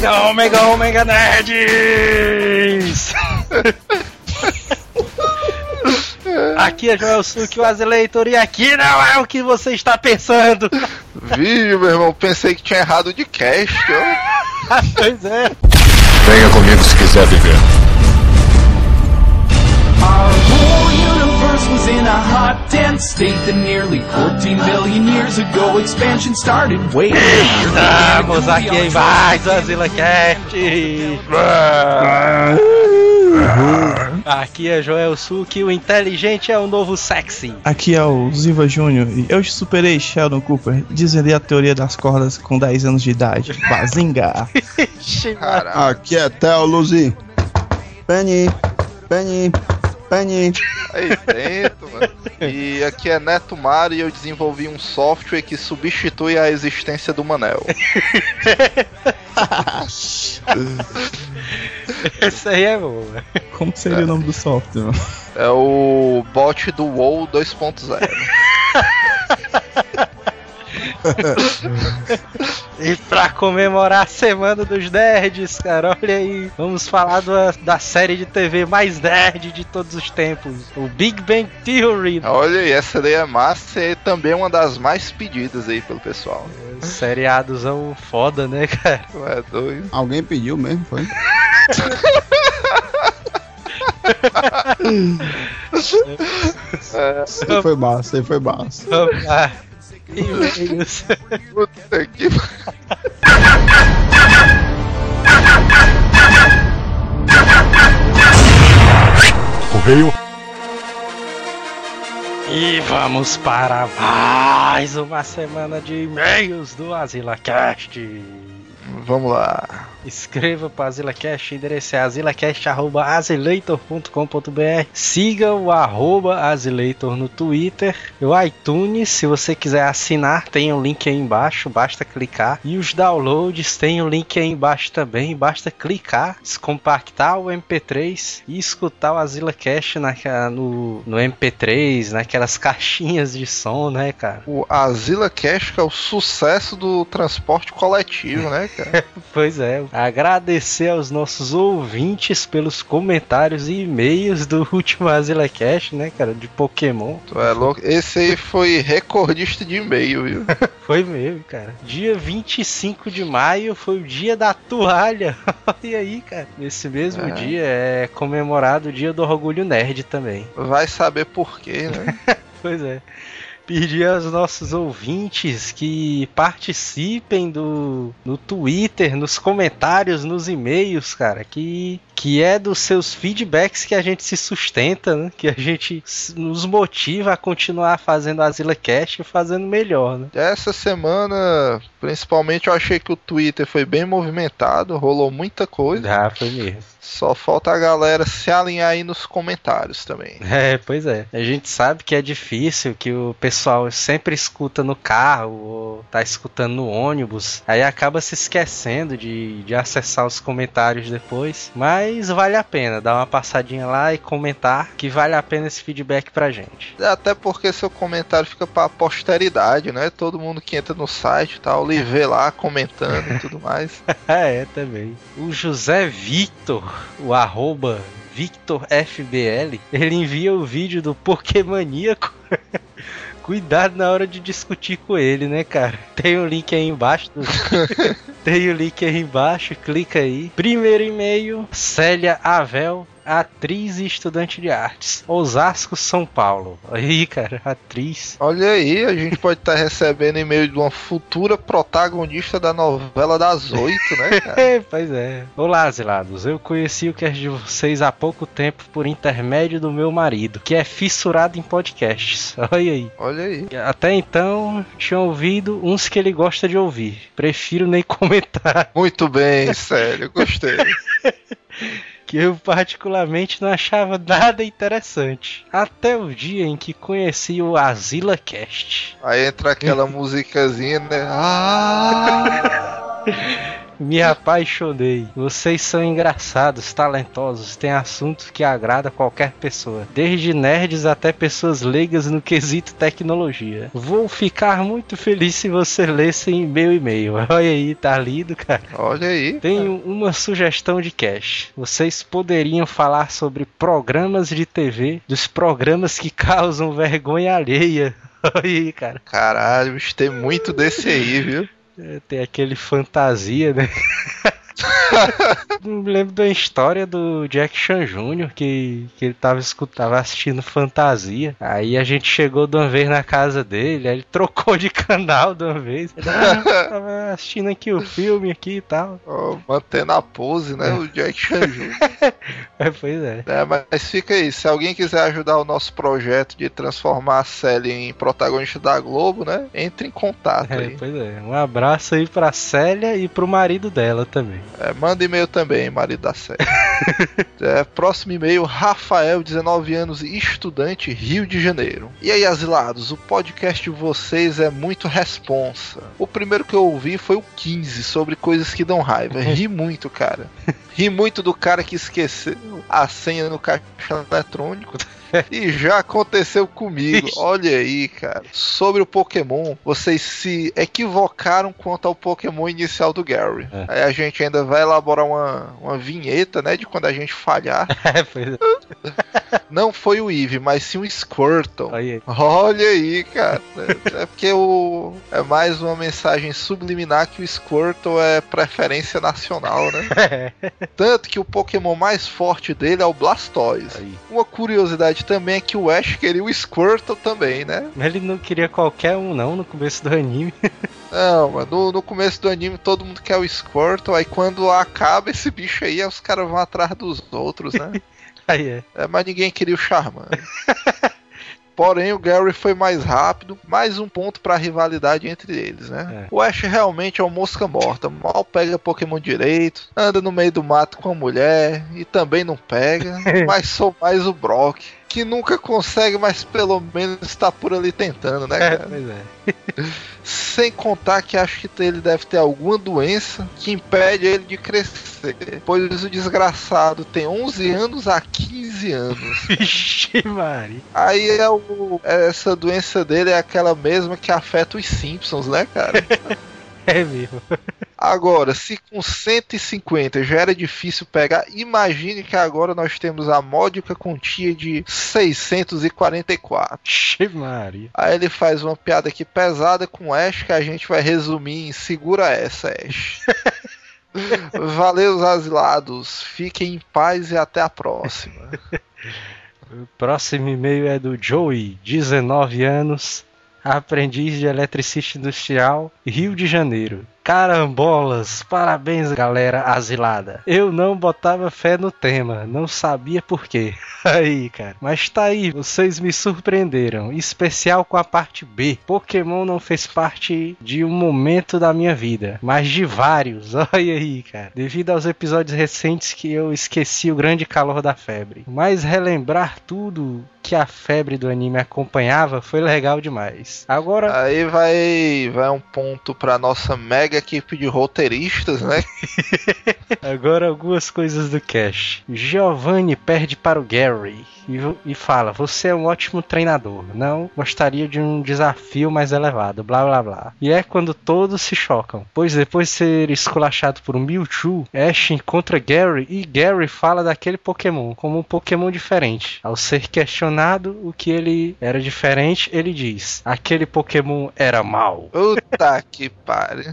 Omega, Omega, Omega Nerds! Aqui é Joel Suki, o Azeleitor, e aqui não é o que você está pensando. Viu, meu irmão? Pensei que tinha errado de cast, ó. pois é. Venha comigo se quiser viver. Our universe was in a hot, dense state that nearly 14 billion years ago expansion started. Wait, Estamos aqui em mais Azila Cast. Aqui é Joel Suki, o inteligente é o novo sexy. Aqui é o Ziva Júnior e eu superei Sheldon Cooper, dizendo a teoria das cordas com 10 anos de idade. Bazinga! Aqui é Theo Luzi. Penny, Penny, Aí dentro, mano. E aqui é Neto Mário e eu desenvolvi um software que substitui a existência do Manel. Esse aí é bom. Como seria o nome do software? mano? É o bot do WoW 2.0. E pra comemorar a semana dos nerds, cara, olha aí. Vamos falar da, da série de TV mais nerd de todos os tempos, o Big Bang Theory. Olha aí, essa daí é massa e também uma das mais pedidas aí pelo pessoal. Seriadozão foda, né, cara? Tu é doido. Alguém pediu mesmo, foi? Isso foi massa, isso foi massa. E-mails. Puta que. Correio. E vamos para mais uma semana de e-mails do AsilaCast. Vamos lá. Escreva para AsilaCast, o endereço é asilacast.azileitor.com.br Siga o arroba Azileitor no Twitter, o iTunes, se você quiser assinar, tem um link aí embaixo, basta clicar. E os downloads tem um link aí embaixo também, basta clicar, descompactar o MP3 e escutar o AsilaCast naquela- no, no MP3, naquelas caixinhas de som, né, cara? O Azila Cash que é o sucesso do transporte coletivo, né, cara? Pois é, agradecer aos nossos ouvintes pelos comentários e e-mails do último AsilaCast, né, cara, de Pokémon. Tu é louco. Esse aí foi recordista de e-mail, viu? Foi mesmo, cara. Dia 25 de maio foi o dia da toalha. Olha aí, cara. Nesse mesmo É. dia é comemorado o dia do orgulho nerd também. Vai saber por quê, né? Pois é. Pedir aos nossos ouvintes que participem do no Twitter, nos comentários, nos e-mails, cara, que que é dos seus feedbacks que a gente se sustenta, né? Que a gente nos motiva a continuar fazendo a ZilaCast e fazendo melhor, né? Essa semana, principalmente, eu achei que o Twitter foi bem movimentado, rolou muita coisa. Já foi mesmo. Só falta a galera se alinhar aí nos comentários também. É, pois é. A gente sabe que é difícil, que o pessoal sempre escuta no carro ou tá escutando no ônibus, aí acaba se esquecendo de, de acessar os comentários depois. Mas vale a pena dar uma passadinha lá e comentar que vale a pena esse feedback pra gente. Até porque seu comentário fica pra posteridade, né? Todo mundo que entra no site e tal, lhe vê lá comentando e tudo mais. é, também. O José Victor, o arroba VictorFBL, ele envia o vídeo do Pokémoníaco. Cuidado na hora de discutir com ele, né, cara? Tem o link aí embaixo. do- Tem o link aí embaixo, clica aí. Primeiro e-mail, Célia Avel, atriz e estudante de artes. Osasco, São Paulo. Aí, cara, atriz. Olha aí, a gente pode estar recebendo e-mail de uma futura protagonista da novela das oito, né, cara? É, pois é. Olá, Zilados. Eu conheci o cast de vocês há pouco tempo por intermédio do meu marido, que é fissurado em podcasts. Olha aí. Olha aí. Até então, tinha ouvido uns que ele gosta de ouvir. Prefiro nem comentar, Muito bem, sério, gostei. Que eu particularmente não achava nada interessante. Até o dia em que conheci o Azila Cast. Aí entra aquela musicazinha, né? Ah! Me apaixonei. Vocês são engraçados, talentosos, têm assuntos que agradam qualquer pessoa, desde nerds até pessoas leigas no quesito tecnologia. Vou ficar muito feliz se você lesse em meu e-mail. Olha aí, tá lido, cara. Olha aí. Tenho uma sugestão de cast. Vocês poderiam falar sobre programas de TV, dos programas que causam vergonha alheia. Olha aí, cara. Caralho, bicho, tem muito desse aí, viu? É, Tem aquele fantasia, né? Lembro da história do Jack Chan Jr., que, que ele tava, escut- tava assistindo fantasia. Aí a gente chegou de uma vez na casa dele, aí ele trocou de canal de uma vez. Ele, ah, tava assistindo aqui o filme aqui e tal. Ó, mantendo a pose, né? O Jack Chan Jr. É, pois é. É, mas fica aí, se alguém quiser ajudar o nosso projeto de transformar a Sally em protagonista da Globo, né? Entre em contato É, aí. pois é. Um abraço aí pra Célia e pro marido dela também. É, manda e-mail também, marido da Sally. É, próximo e-mail, Rafael, 19 anos, estudante, Rio de Janeiro. E aí, asilados, o podcast de vocês é muito responsa. O primeiro que eu ouvi foi o 15, sobre coisas que dão raiva. Ri muito, cara. Ri muito do cara que esqueceu a senha no caixa eletrônico. E já aconteceu comigo. Olha aí, cara. Sobre o Pokémon, vocês se equivocaram quanto ao Pokémon inicial do Gary. É. Aí a gente ainda vai elaborar uma, uma vinheta, né? De quando a gente falhar. É, é. Não foi o Eevee, mas sim o Squirtle. Olha aí. Olha aí, cara. É porque o. É mais uma mensagem subliminar que o Squirtle é preferência nacional, né? Tanto que o Pokémon mais forte dele é o Blastoise. Aí. Uma curiosidade também é que o Ash queria o Squirtle também, né? Ele não queria qualquer um, não, no começo do anime. Não, mano, no, no começo do anime todo mundo quer o Squirtle, aí quando acaba esse bicho aí, os caras vão atrás dos outros, né? Aí é. É, mas ninguém queria o Charmander. Porém, o Gary foi mais rápido, mais um ponto pra rivalidade entre eles, né? É. O Ash realmente é um mosca morta, mal pega Pokémon direito, anda no meio do mato com a mulher e também não pega, mas sou mais o Brock, que nunca consegue, mas pelo menos está por ali tentando, né, É, cara? pois é. Sem contar que acho que ele deve ter alguma doença que impede ele de crescer. Pois o desgraçado tem 11 anos a 15 anos. Vixe, Mari. Aí é o, essa doença dele é aquela mesma que afeta os Simpsons, né, cara? É mesmo. Agora, se com 150 já era difícil pegar, imagine que agora nós temos a módica quantia de 644. Vixe, Mari. Aí ele faz uma piada aqui pesada com Ash que a gente vai resumir em segura essa, Ash. Valeu, asilados. Fiquem em paz e até a próxima. O próximo e-mail é do Joey, 19 anos, aprendiz de eletricista industrial, Rio de Janeiro. Carambolas, parabéns galera asilada. Eu não botava fé no tema, não sabia por quê. Aí, cara. Mas tá aí, vocês me surpreenderam, em especial com a parte B. Pokémon não fez parte de um momento da minha vida, mas de vários. Olha aí, cara. Devido aos episódios recentes que eu esqueci o grande calor da febre. Mas relembrar tudo que a febre do anime acompanhava foi legal demais. Agora Aí vai, vai um ponto pra nossa mega equipe de roteiristas, né? Agora algumas coisas do Cash. Giovanni perde para o Gary e, e fala: Você é um ótimo treinador. Não gostaria de um desafio mais elevado. Blá blá blá. E é quando todos se chocam. Pois depois de ser esculachado por um Mewtwo, Ash encontra Gary e Gary fala daquele Pokémon como um Pokémon diferente. Ao ser questionado o que ele era diferente, ele diz: Aquele Pokémon era mau. Puta que pariu.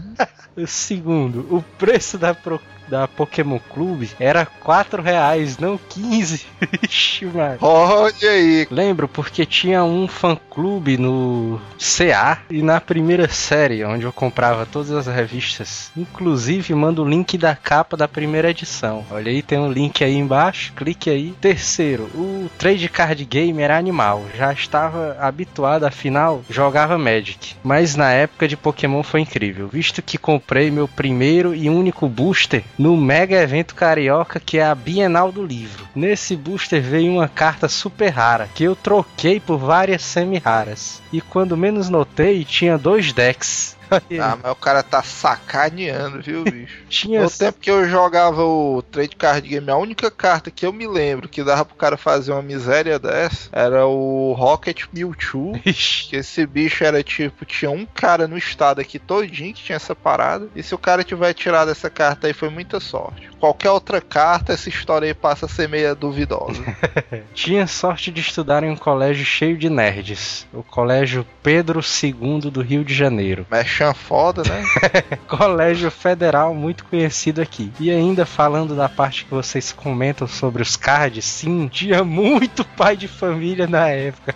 Segundo, o preço da, Pro- da Pokémon Clube era 4 reais, não 15. Ixi, mano. Olha aí. Lembro porque tinha um fã-clube no CA e na primeira série, onde eu comprava todas as revistas. Inclusive, mando o link da capa da primeira edição. Olha aí, tem um link aí embaixo, clique aí. Terceiro, o trade card game era animal. Já estava habituado, afinal, jogava Magic. Mas na época de Pokémon foi incrível, visto que comprei meu primeiro e único booster no mega evento carioca que é a Bienal do Livro. Nesse booster veio uma carta super rara que eu troquei por várias semi-raras. E quando menos notei, tinha dois decks. Ah, mas o cara tá sacaneando, viu, bicho? Tinha No tempo que eu jogava o Trade Card Game, a única carta que eu me lembro que dava pro cara fazer uma miséria dessa era o Rocket Mewtwo. Que esse bicho era tipo, tinha um cara no estado aqui todinho que tinha essa parada. E se o cara tiver tirado essa carta aí, foi muita sorte. Qualquer outra carta, essa história aí passa a ser meio duvidosa. tinha sorte de estudar em um colégio cheio de nerds. O Colégio Pedro II do Rio de Janeiro. Mechan foda, né? Colégio Federal muito conhecido aqui. E ainda falando da parte que vocês comentam sobre os cards, sim, tinha muito pai de família na época.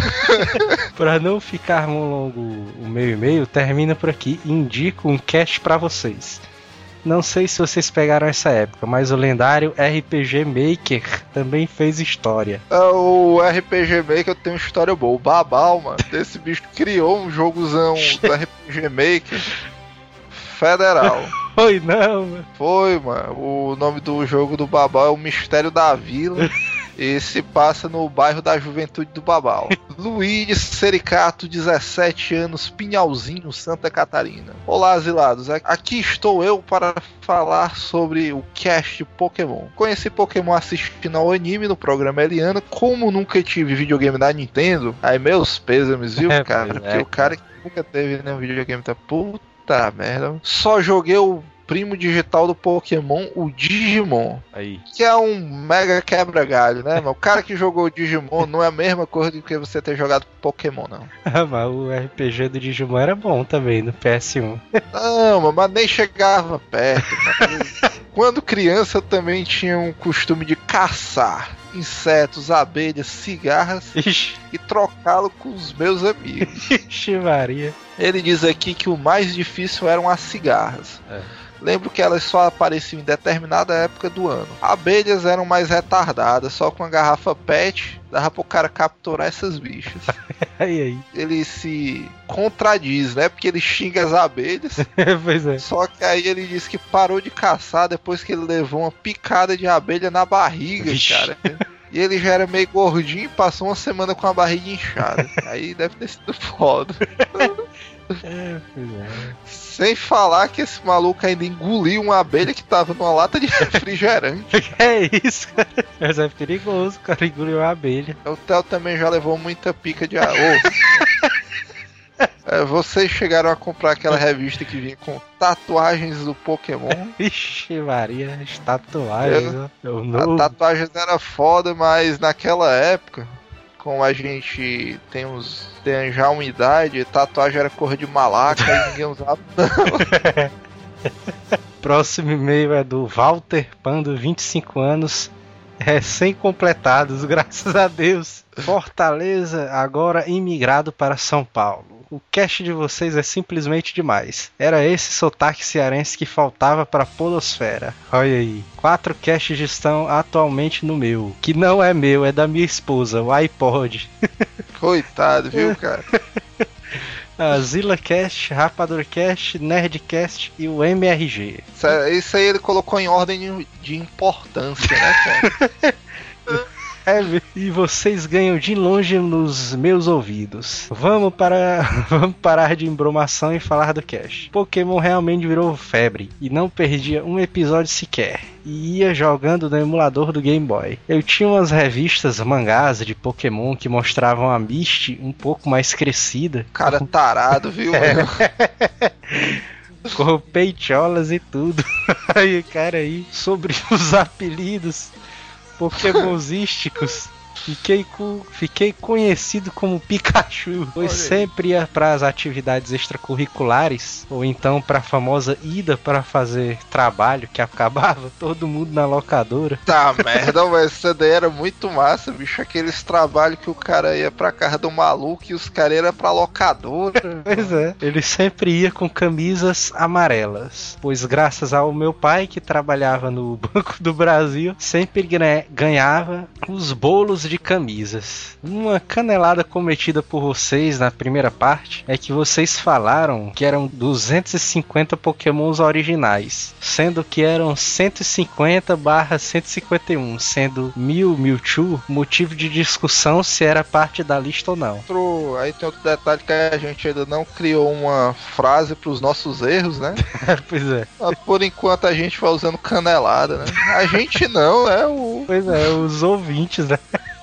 Pra não ficar longo o meu e-mail, termina por aqui e indico um cast pra vocês. Não sei se vocês pegaram essa época, mas o lendário RPG Maker também fez história. É, o RPG Maker tem uma história boa. O Babal, mano, esse bicho criou um jogozão do RPG Maker federal. Oi, não, mano. Foi, mano. O nome do jogo do Babal é o Mistério da Vila. E se passa no bairro da Juventude do Babal. Luiz Sericato, 17 anos, Pinhalzinho, Santa Catarina. Olá, asilados. Aqui estou eu para falar sobre o cast Pokémon. Conheci Pokémon assistindo ao anime no programa Eliana. Como nunca tive videogame da Nintendo, aí meus pêsames, viu, É, cara? pois é, Porque o cara que nunca teve nenhum videogame tá puta merda. Só joguei o primo digital do Pokémon, o Digimon. Aí. Que é um mega quebra-galho, né, mano? O cara que jogou o Digimon não é a mesma coisa do que você ter jogado Pokémon, não. Ah, mas o RPG do Digimon era bom também no PS1. Não, mano, mas nem chegava perto, mano. Quando criança eu também tinha um costume de caçar insetos, abelhas, cigarras Ixi, e trocá-lo com os meus amigos. ixi, Maria. Ele diz aqui que o mais difícil eram as cigarras. É. Lembro que elas só apareciam em determinada época do ano. Abelhas eram mais retardadas, só com a garrafa PET dava pro cara capturar essas bichas. Aí, aí. Ele se contradiz, né? Porque ele xinga as abelhas. pois é. Só que aí ele diz que parou de caçar depois que ele levou uma picada de abelha na barriga, Vixe. cara. E ele já era meio gordinho e passou uma semana com a barriga inchada. Aí deve ter sido foda. É, pois é. Sem falar que esse maluco ainda engoliu uma abelha que tava numa lata de refrigerante. É isso, cara. Mas é perigoso, o cara engoliu a abelha. O Theo também já levou muita pica de arroz. É, vocês chegaram a comprar aquela revista que vinha com tatuagens do Pokémon. Ixi, Maria, as tatuagens. ó. É o A novo. tatuagem era foda, mas naquela época, como a gente tem uns. tem já uma idade, tatuagem era cor de malaca e ninguém usava. Próximo e-mail é do Walter Pando, 25 anos, recém-completados, graças a Deus. Fortaleza, agora imigrado para São Paulo. O cast de vocês é simplesmente demais. Era esse sotaque cearense que faltava para a Podosfera. Olha aí. Quatro casts estão atualmente no meu. Que não é meu, é da minha esposa, o iPod. Coitado, viu, cara? A ZillaCast, RapadorCast, Nerdcast e o MRG. Isso, aí ele colocou em ordem de- de importância, né, cara? É, e vocês ganham de longe nos meus ouvidos. Vamos para vamos parar de embromação e falar do Cash. Pokémon realmente virou febre e não perdia um episódio sequer. E ia jogando no emulador do Game Boy. Eu tinha umas revistas mangás de Pokémon que mostravam a Misty um pouco mais crescida, Cara tarado, viu? com peitiolas e tudo. Aí, cara, aí, sobre os apelidos pokémonzísticos. Fiquei, co- fiquei conhecido como Pikachu, pois sempre ia para as atividades extracurriculares, ou então para a famosa ida para fazer trabalho que acabava todo mundo na locadora. Tá merda, mas essa daí era muito massa, bicho. Aqueles trabalhos que o cara ia pra casa do maluco e os caras iam pra locadora. Pois é. Ele sempre ia com camisas amarelas, pois graças ao meu pai que trabalhava no Banco do Brasil, sempre ganhava os bolos de camisas. Uma canelada cometida por vocês na primeira parte é que vocês falaram que eram 250 pokémons originais, sendo que eram 150 barra 151, sendo Mew Mewtwo motivo de discussão se era parte da lista ou não. Outro- aí tem outro detalhe que a gente ainda não criou uma frase para os nossos erros, né? pois é. Mas Por enquanto a gente vai usando canelada, né? A gente não, é o. Pois é, os ouvintes, né?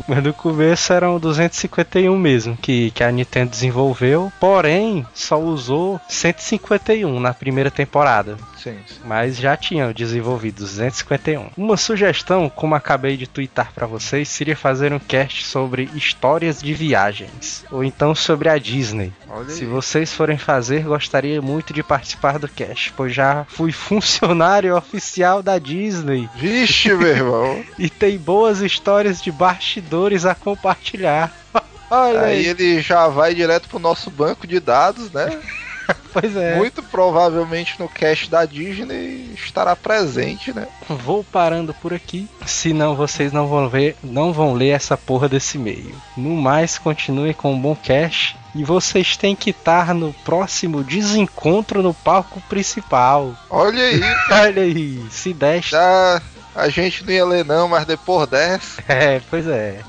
Mas no começo eram 251 mesmo, que, que a Nintendo desenvolveu, porém só usou 151 na primeira temporada. Sim, sim. Mas já tinham desenvolvido 251. Uma sugestão, como acabei de twittar pra vocês, seria fazer um cast sobre histórias de viagens. Ou então sobre a Disney. Olha Se aí. vocês forem fazer, gostaria muito de participar do cast, pois já fui funcionário oficial da Disney Vixe, meu irmão. e tem boas histórias de bastidores a compartilhar. Olha Aí aí, ele já vai direto pro nosso banco de dados, né? pois é. Muito provavelmente no cast da Disney estará presente, né? Vou parando por aqui, senão vocês não vão ver, não vão ler essa porra desse e-mail. No mais, continuem com um bom cast e vocês têm que estar no próximo desencontro no palco principal. Olha aí, Olha aí, se deste. já a gente não ia ler não, mas depois dessa. É, pois é.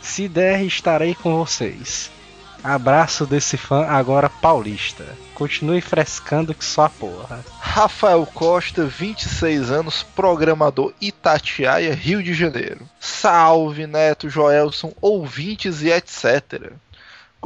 Se der, estarei com vocês. Abraço desse fã agora paulista. Continue frescando que só a porra. Rafael Costa, 26 anos, programador Itatiaia, Rio de Janeiro. Salve, Neto, Joelson, ouvintes e etc.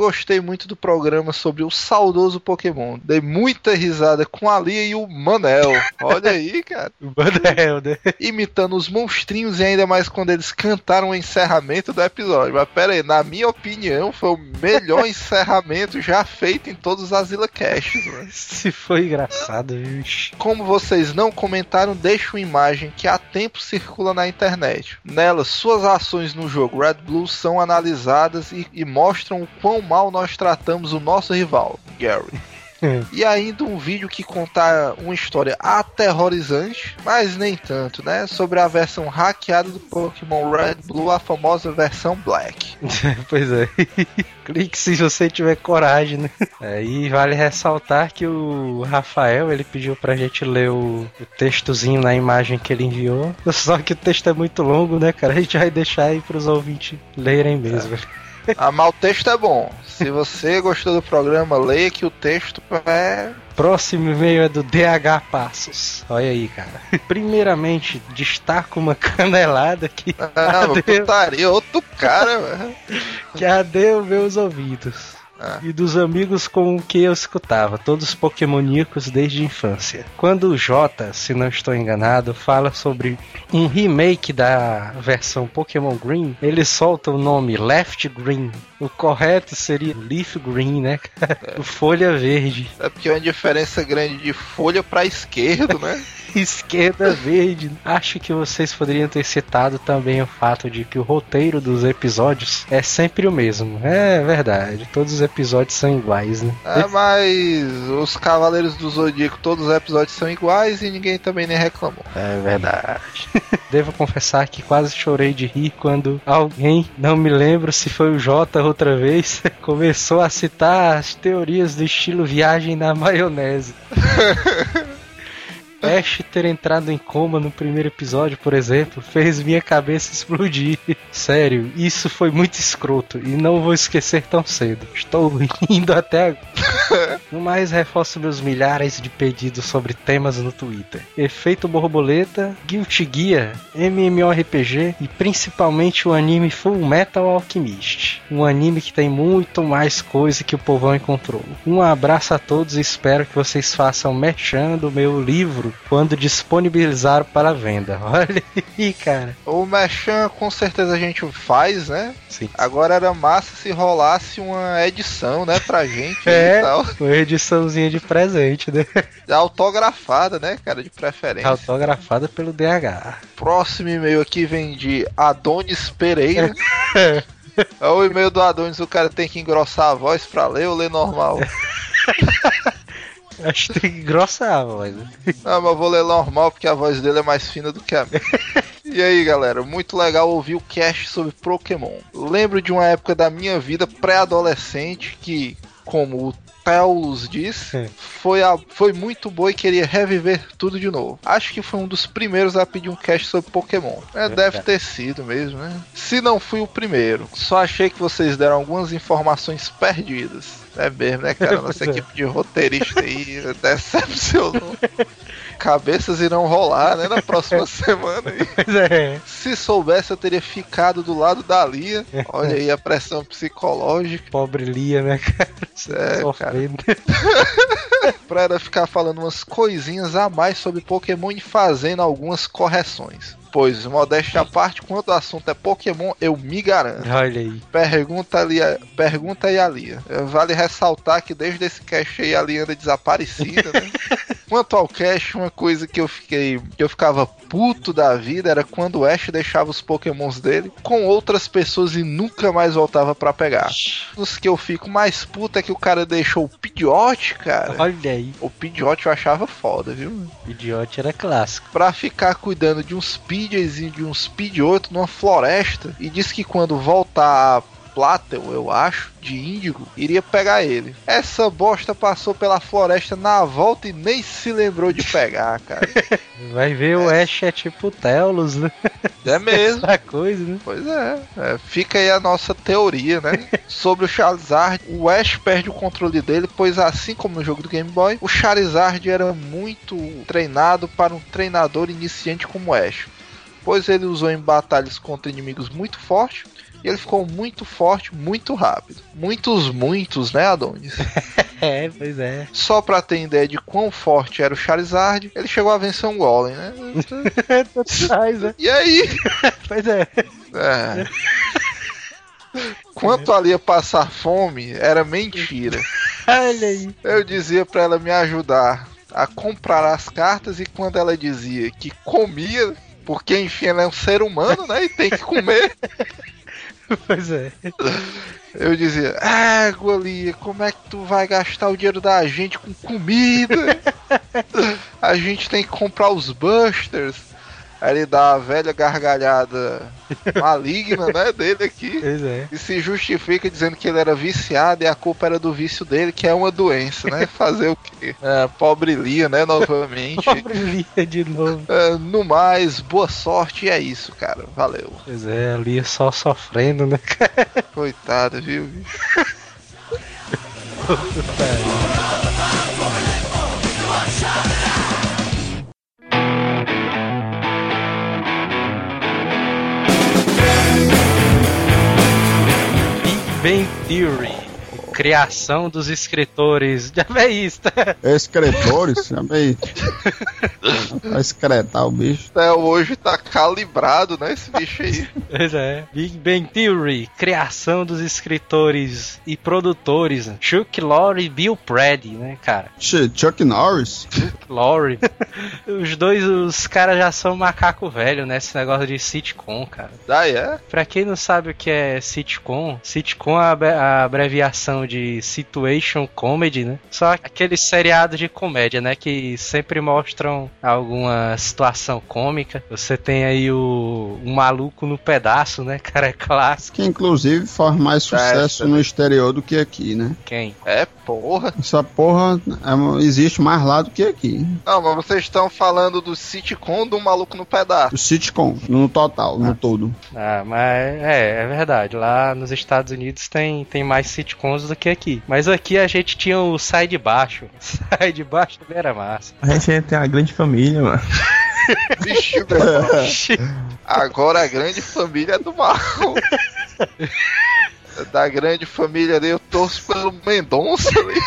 Gostei muito do programa sobre o saudoso Pokémon. Dei muita risada com a Lia e o Manel. Olha aí, cara. Banel, né? Imitando os monstrinhos e ainda mais quando eles cantaram o encerramento do episódio. Mas pera aí, na minha opinião, foi o melhor encerramento já feito em todos os Asila Casts, mano. Se foi engraçado, vixe. Como vocês não comentaram, deixo uma imagem que há tempo circula na internet. Nela, suas ações no jogo Red Blue são analisadas e, e mostram o quão mal nós tratamos o nosso rival, Gary. E ainda um vídeo que conta uma história aterrorizante, mas nem tanto, né? Sobre a versão hackeada do Pokémon Red Blue, a famosa versão Black. pois é. Clique se você tiver coragem, né? Aí vale ressaltar que o Rafael, ele pediu pra gente ler o, o textozinho na imagem que ele enviou. Só que o texto é muito longo, né, cara? A gente vai deixar aí pros ouvintes lerem mesmo. Ah, mas o texto é bom. Se você gostou do programa, leia que o texto é Próximo e-mail é do DH Passos. Olha aí, cara. Primeiramente, destaco uma canelada que Ah, ardeu, putaria, outro cara, velho. que ardeu meus ouvidos. Ah. E dos amigos com o que eu escutava, todos pokémoníacos desde a infância. Quando o Jota, se não estou enganado, fala sobre um remake da versão Pokémon Green, ele solta o nome Left Green. O correto seria Leaf Green, né? cara? O Folha Verde. É porque é uma diferença grande de folha pra esquerda, né? Esquerda verde. Acho que vocês poderiam ter citado também o fato de que o roteiro dos episódios é sempre o mesmo. É verdade, todos os episódios são iguais, né? É, mas os Cavaleiros do Zodíaco, todos os episódios são iguais e ninguém também nem reclamou. É verdade. Devo confessar que quase chorei de rir quando alguém, não me lembro se foi o Jota outra vez, começou a citar as teorias do estilo viagem na maionese. Ash ter entrado em coma no primeiro episódio, por exemplo, fez minha cabeça explodir. Sério, isso foi muito escroto e não vou esquecer tão cedo. Estou rindo até agora. No mais, reforço meus milhares de pedidos sobre temas no Twitter. Efeito Borboleta, Guilty Gear, MMORPG e principalmente o anime Full Metal Alchemist. Um anime que tem muito mais coisa que o povão encontrou. Um abraço a todos e espero que vocês façam merchan do meu livro quando disponibilizar para venda. Olha aí, cara. O Mechan com certeza a gente faz, né? Sim. Agora era massa se rolasse uma edição, né, pra gente É. e tal. Uma ediçãozinha de presente, né? Autografada, né, cara, de preferência. Autografada pelo DH. Próximo e-mail aqui vem de Adonis Pereira. É o e-mail do Adonis, o cara tem que engrossar a voz pra ler ou ler normal? Acho que tem que engrossar, mas. Não, mas eu vou ler normal porque a voz dele é mais fina do que a minha. E aí, galera, muito legal ouvir o cast sobre Pokémon. Lembro de uma época da minha vida pré-adolescente que, como o Telos diz, foi, a- foi muito boa e queria reviver tudo de novo. Acho que foi um dos primeiros a pedir um cast sobre Pokémon. É, deve ter sido mesmo, né? Se não fui o primeiro, só achei que vocês deram algumas informações perdidas. É mesmo, né, cara? Nossa é. equipe de roteirista aí decepcionou. Cabeças irão rolar, né, na próxima semana aí. Pois é. Se soubesse, eu teria ficado do lado da Lia. Olha aí a pressão psicológica. Pobre Lia, né, cara? É, Sofrendo. Pra ela ficar falando umas coisinhas a mais sobre Pokémon e fazendo algumas correções. Pois, modéstia à parte, quando o assunto é Pokémon, eu me garanto. Olha aí. Pergunta, ali, pergunta aí a Lia. Vale ressaltar que desde esse cast aí a Lia anda desaparecida, né? Quanto ao cast, uma coisa que eu fiquei. que eu ficava puto da vida era quando o Ash deixava os pokémons dele com outras pessoas e nunca mais voltava pra pegar. Os que eu fico mais puto é que o cara deixou o Pidgeot, cara. Olha aí. O Pidgeot eu achava foda, viu? Idiote era clássico. Pra ficar cuidando de uns Pidgeys e de uns Pidgeotto numa floresta. E disse que quando voltar a Platel, eu acho, de Índigo, iria pegar ele. Essa bosta passou pela floresta na volta e nem se lembrou de pegar, cara. Vai ver, o Ash é tipo o Telos, né? É mesmo. Essa coisa, né? Pois é, é, fica aí a nossa teoria, né? Sobre o Charizard, o Ash perde o controle dele, pois assim como no jogo do Game Boy, o Charizard era muito treinado para um treinador iniciante como o Ash. Pois ele usou em batalhas contra inimigos muito fortes e ele ficou muito forte, muito rápido. Muitos, muitos, né, Adonis? É, pois é. Só pra ter ideia de quão forte era o Charizard, ele chegou a vencer um Golem, né? Né? E aí? Pois é. É. Quanto ali a passar fome, era mentira. Olha aí. Eu dizia pra ela me ajudar a comprar as cartas e quando ela dizia que comia, porque enfim ela é um ser humano, né? E tem que comer. Pois é. Eu dizia, égua, Lia, como é que tu vai gastar o dinheiro da gente com comida? A gente tem que comprar os busters. Aí ele dá a velha gargalhada maligna, né, dele aqui. Pois é. E se justifica dizendo que ele era viciado e a culpa era do vício dele, que é uma doença, né? Fazer o quê? É, pobre Lia, né? Novamente. Pobre Lia de novo. É, no mais, boa sorte e é isso, cara. Valeu. Pois é, a Lia só sofrendo, né, cara? Coitada, viu? bicho? Bang Theory. Criação dos escritores. Isso, tá? Escritores, também. Vai excretar o bicho. Até hoje tá calibrado, né? Esse bicho aí. Pois é. Big Bang Theory. Criação dos escritores e produtores. Chuck Lorre e Bill Prady, né, cara? Ch- Chuck Norris? Lorre. os dois, os caras já são macaco velho, né? Esse negócio de sitcom, cara. Daí é? Pra quem não sabe o que é sitcom, sitcom é a abre- abreviação de situation comedy, né? Só aquele seriado de comédia, né? Que sempre mostram alguma situação cômica. Você tem aí o, o maluco no pedaço, né? Cara, é clássico. Que inclusive faz mais sucesso no exterior do que aqui, né? Quem? É, porra. Essa porra é- existe mais lá do que aqui. Não, mas vocês estão falando do sitcom do maluco no pedaço. O sitcom, no total, no todo. Ah, mas é, é verdade. Lá nos Estados Unidos tem, tem mais sitcoms do que aqui. Mas aqui a gente tinha o Sai de Baixo. Sai de Baixo também era massa. A gente tem a grande família, mano. Vixe, velho. Agora a grande família é do mal. Da grande família ali, eu torço pelo Mendonça ali.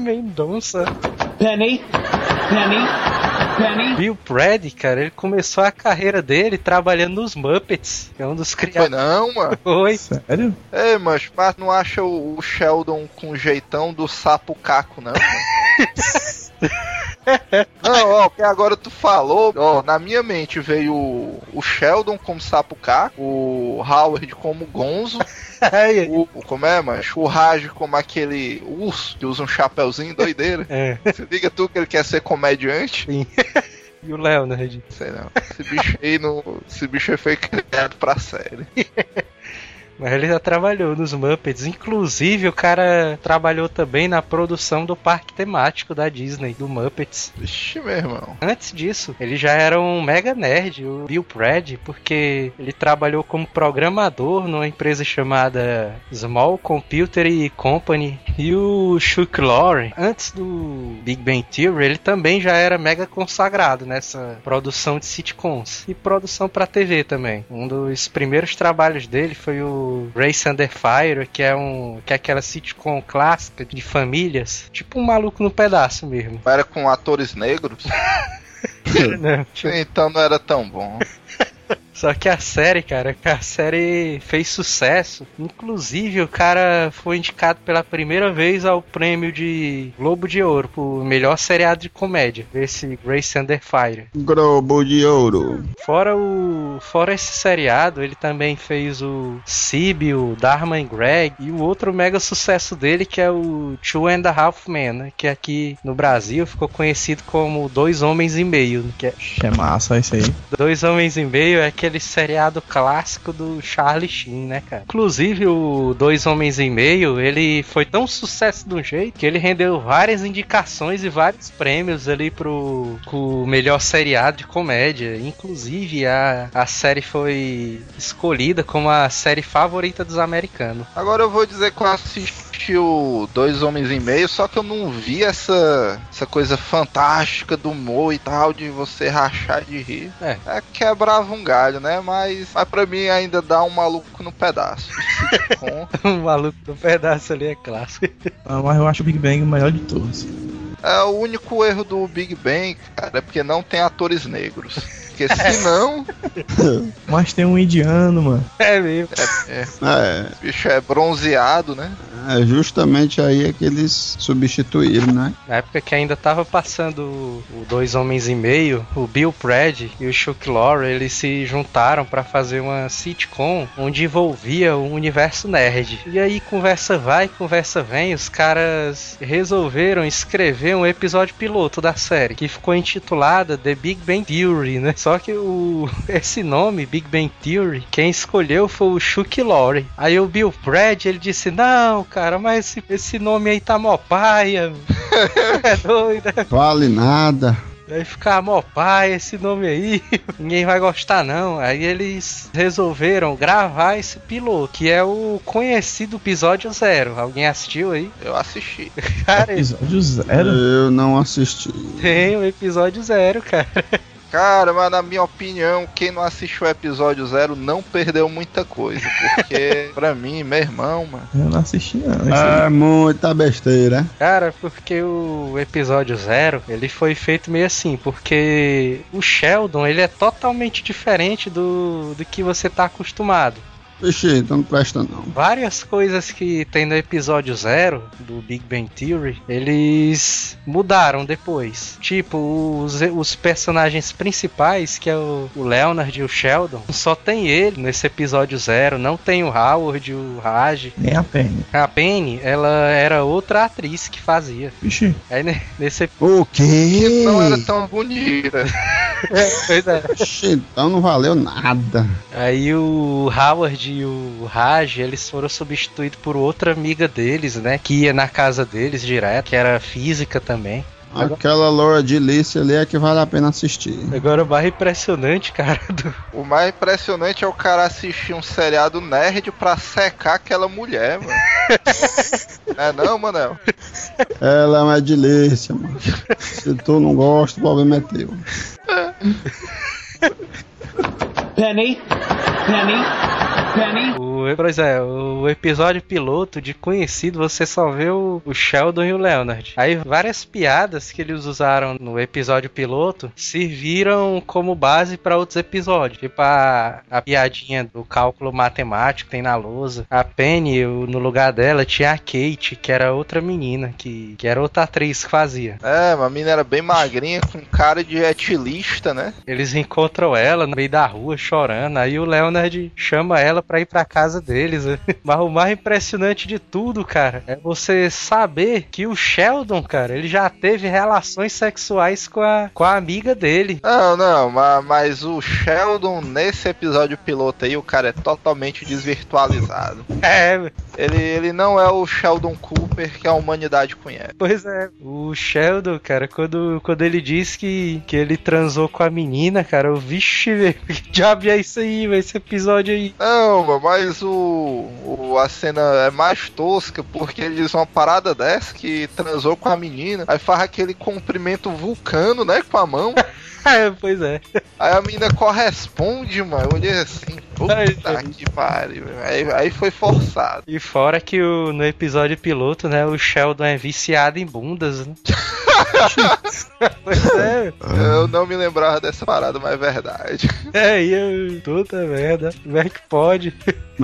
Mendonça. Penny, Penny, Penny. Bill Prady, cara, ele começou a carreira dele trabalhando nos Muppets. Que é um dos Foi criadores. não, mano. Foi. Sério? É, mas, mas não acha o, o Sheldon com o jeitão do sapo caco, não? Não, ó, porque agora tu falou, ó, na minha mente veio o, Sheldon como sapo caco, o Howard como Gonzo, o, como é, macho? O Raj como aquele urso que usa um chapeuzinho doideira. É. Se liga tu que ele quer ser comediante. Sim. E o Leonard? Sei não. Esse bicho aí não. Esse bicho aí foi criado pra série. Mas ele já trabalhou nos Muppets. Inclusive, o cara trabalhou também na produção do parque temático da Disney, do Muppets. Vixe, meu irmão. Antes disso, ele já era um mega nerd, o Bill Pratt, porque ele trabalhou como programador numa empresa chamada Small Computer Company. E o Chuck Lorre, antes do Big Bang Theory, ele também já era mega consagrado nessa produção de sitcoms e produção para TV também. Um dos primeiros trabalhos dele foi o Race Under Fire, que é um que é aquela sitcom clássica de famílias, tipo um maluco no pedaço mesmo. Era com atores negros? Não, tipo, Então não era tão bom. Só que a série, cara, que a série fez sucesso. Inclusive, o cara foi indicado pela primeira vez ao prêmio de Globo de Ouro por melhor seriado de comédia. Esse Grace Under Fire. Globo de ouro. Fora o, fora esse seriado, ele também fez o Sib, o Dharma and Greg e o outro mega sucesso dele que é o Two and a Half Men, né? que aqui no Brasil ficou conhecido como Dois Homens e Meio, que é É massa isso aí. Dois Homens e Meio é aquele seriado clássico do Charlie Sheen, né, cara? Inclusive, o Dois Homens e Meio, ele foi tão sucesso de um jeito que ele rendeu várias indicações e vários prêmios ali pro, pro melhor seriado de comédia. Inclusive, a, a série foi escolhida como a série favorita dos americanos. Agora eu vou dizer que eu assisti o Dois Homens e Meio, só que eu não vi essa, essa coisa fantástica do humor e tal, de você rachar de rir. É. É quebrava um galho, né? Mas, mas pra mim ainda dá um maluco no pedaço. O maluco do pedaço ali é clássico. Ah, Mas eu acho o Big Bang o melhor de todos. É, o único erro do Big Bang, cara, é porque não tem atores negros. Porque senão, Mas tem um indiano, mano. É mesmo. é, É, o bicho é bronzeado, né? é justamente aí é que eles substituíram, né? Na época que ainda tava passando o Dois Homens e Meio, o Bill Pratt e o Chuck Lorre, eles se juntaram pra fazer uma sitcom onde envolvia o universo nerd. E aí conversa vai, conversa vem, os caras resolveram escrever um episódio piloto da série, que ficou intitulada The Big Bang Theory, né? Só que o esse nome, Big Bang Theory, quem escolheu foi o Chuck Lorre. Aí o Bill Pratt, ele disse: "Não, cara, mas esse, esse nome aí tá mó paia. é doido. Vale nada. Vai ficar mó pai esse nome aí, ninguém vai gostar não. Aí eles resolveram gravar esse piloto, que é o conhecido episódio zero. Alguém assistiu aí? Eu assisti. Cara, Episódio zero. Eu não assisti. tem o episódio zero, cara. Cara, mas na minha opinião, quem não assistiu o episódio zero não perdeu muita coisa. Porque, pra mim, meu irmão, mano. Eu não assisti, não. Isso aí. É muita besteira. Cara, porque o episódio zero, ele foi feito meio assim, porque o Sheldon, ele é totalmente diferente do, do que você tá acostumado. Vixe, então não presta não. Várias coisas que tem no episódio zero do Big Bang Theory, eles mudaram depois. Tipo, os, os personagens principais, que é o, o Leonard e o Sheldon, só tem ele nesse episódio zero. Não tem o Howard, o Raj. Nem a pena. A Penny, ela era outra atriz que fazia. Vixe. Aí ne- nesse O quê? Não era tão bonita. pois é. Vixe, então não valeu nada. Aí o Howard e o Raj, eles foram substituídos por outra amiga deles, né? Que ia na casa deles direto, que era física também. Aquela Laura de Lice ali é que vale a pena assistir. Agora o mais impressionante, cara, do... O mais impressionante é o cara assistir um seriado nerd pra secar aquela mulher, mano. é não, Manel? Ela é uma delícia, mano. Se tu não gosta, o problema é teu. Penny? Penny? Penny? O. Pois é, o episódio piloto de conhecido você só vê o, o Sheldon e o Leonard. Aí várias piadas que eles usaram no episódio piloto serviram como base para outros episódios. Tipo a, a piadinha do cálculo matemático que tem na lousa. A Penny, no lugar dela, tinha a Kate, que era outra menina, que, que era outra atriz que fazia. É, uma mina era bem magrinha, com cara de etilista, né? Eles encontram ela no meio da rua chorando. Aí o Leonard chama ela ela pra ir pra casa deles. né? Mas o mais impressionante de tudo, cara, é você saber que o Sheldon, cara, ele já teve relações sexuais com a, com a amiga dele. Não, não, ma- mas, o Sheldon, nesse episódio piloto aí, o cara é totalmente desvirtualizado. É, Ele, ele não é o Sheldon Cooper que a humanidade conhece. Pois é, o Sheldon, cara, quando, quando ele disse que, que ele transou com a menina, cara, eu, vixe, velho, que diabo é isso aí, velho, esse episódio aí. Não, mano, mas o, o- a cena é mais tosca porque ele diz uma parada dessa que transou com a menina, aí faz aquele cumprimento vulcano, né, com a mão. É, pois é. Aí a menina corresponde, mano. Eu olhei assim, puta Ai, que pariu. Aí, aí foi forçado. E fora que o, no episódio piloto, né, o Sheldon é viciado em bundas, né? pois é, Eu não me lembrava dessa parada, mas é verdade. é, e eu, puta merda, como é que pode?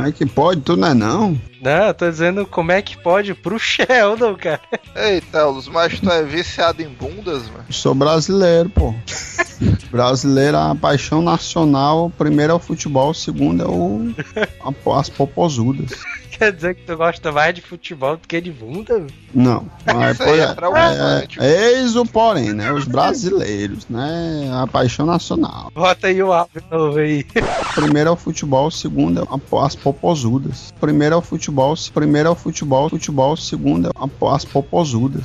Como é que pode? Tu não é não? Não, eu tô dizendo como é que pode pro Sheldon, cara. Ei, Telos, mas tu é viciado em bundas, mano? Sou brasileiro, pô. brasileiro, a paixão nacional. Primeiro é o futebol, segundo é o as popozudas. Quer dizer que tu gosta mais de futebol do que de bunda? Não, mas Isso aí pô, é preocupante. é, eis o porém, né? Os brasileiros, né? A paixão nacional. Bota aí o áudio novo aí. Primeiro é o futebol, segundo é as popozudas. Primeiro é o futebol, primeiro é o futebol, futebol, segundo é as popozudas.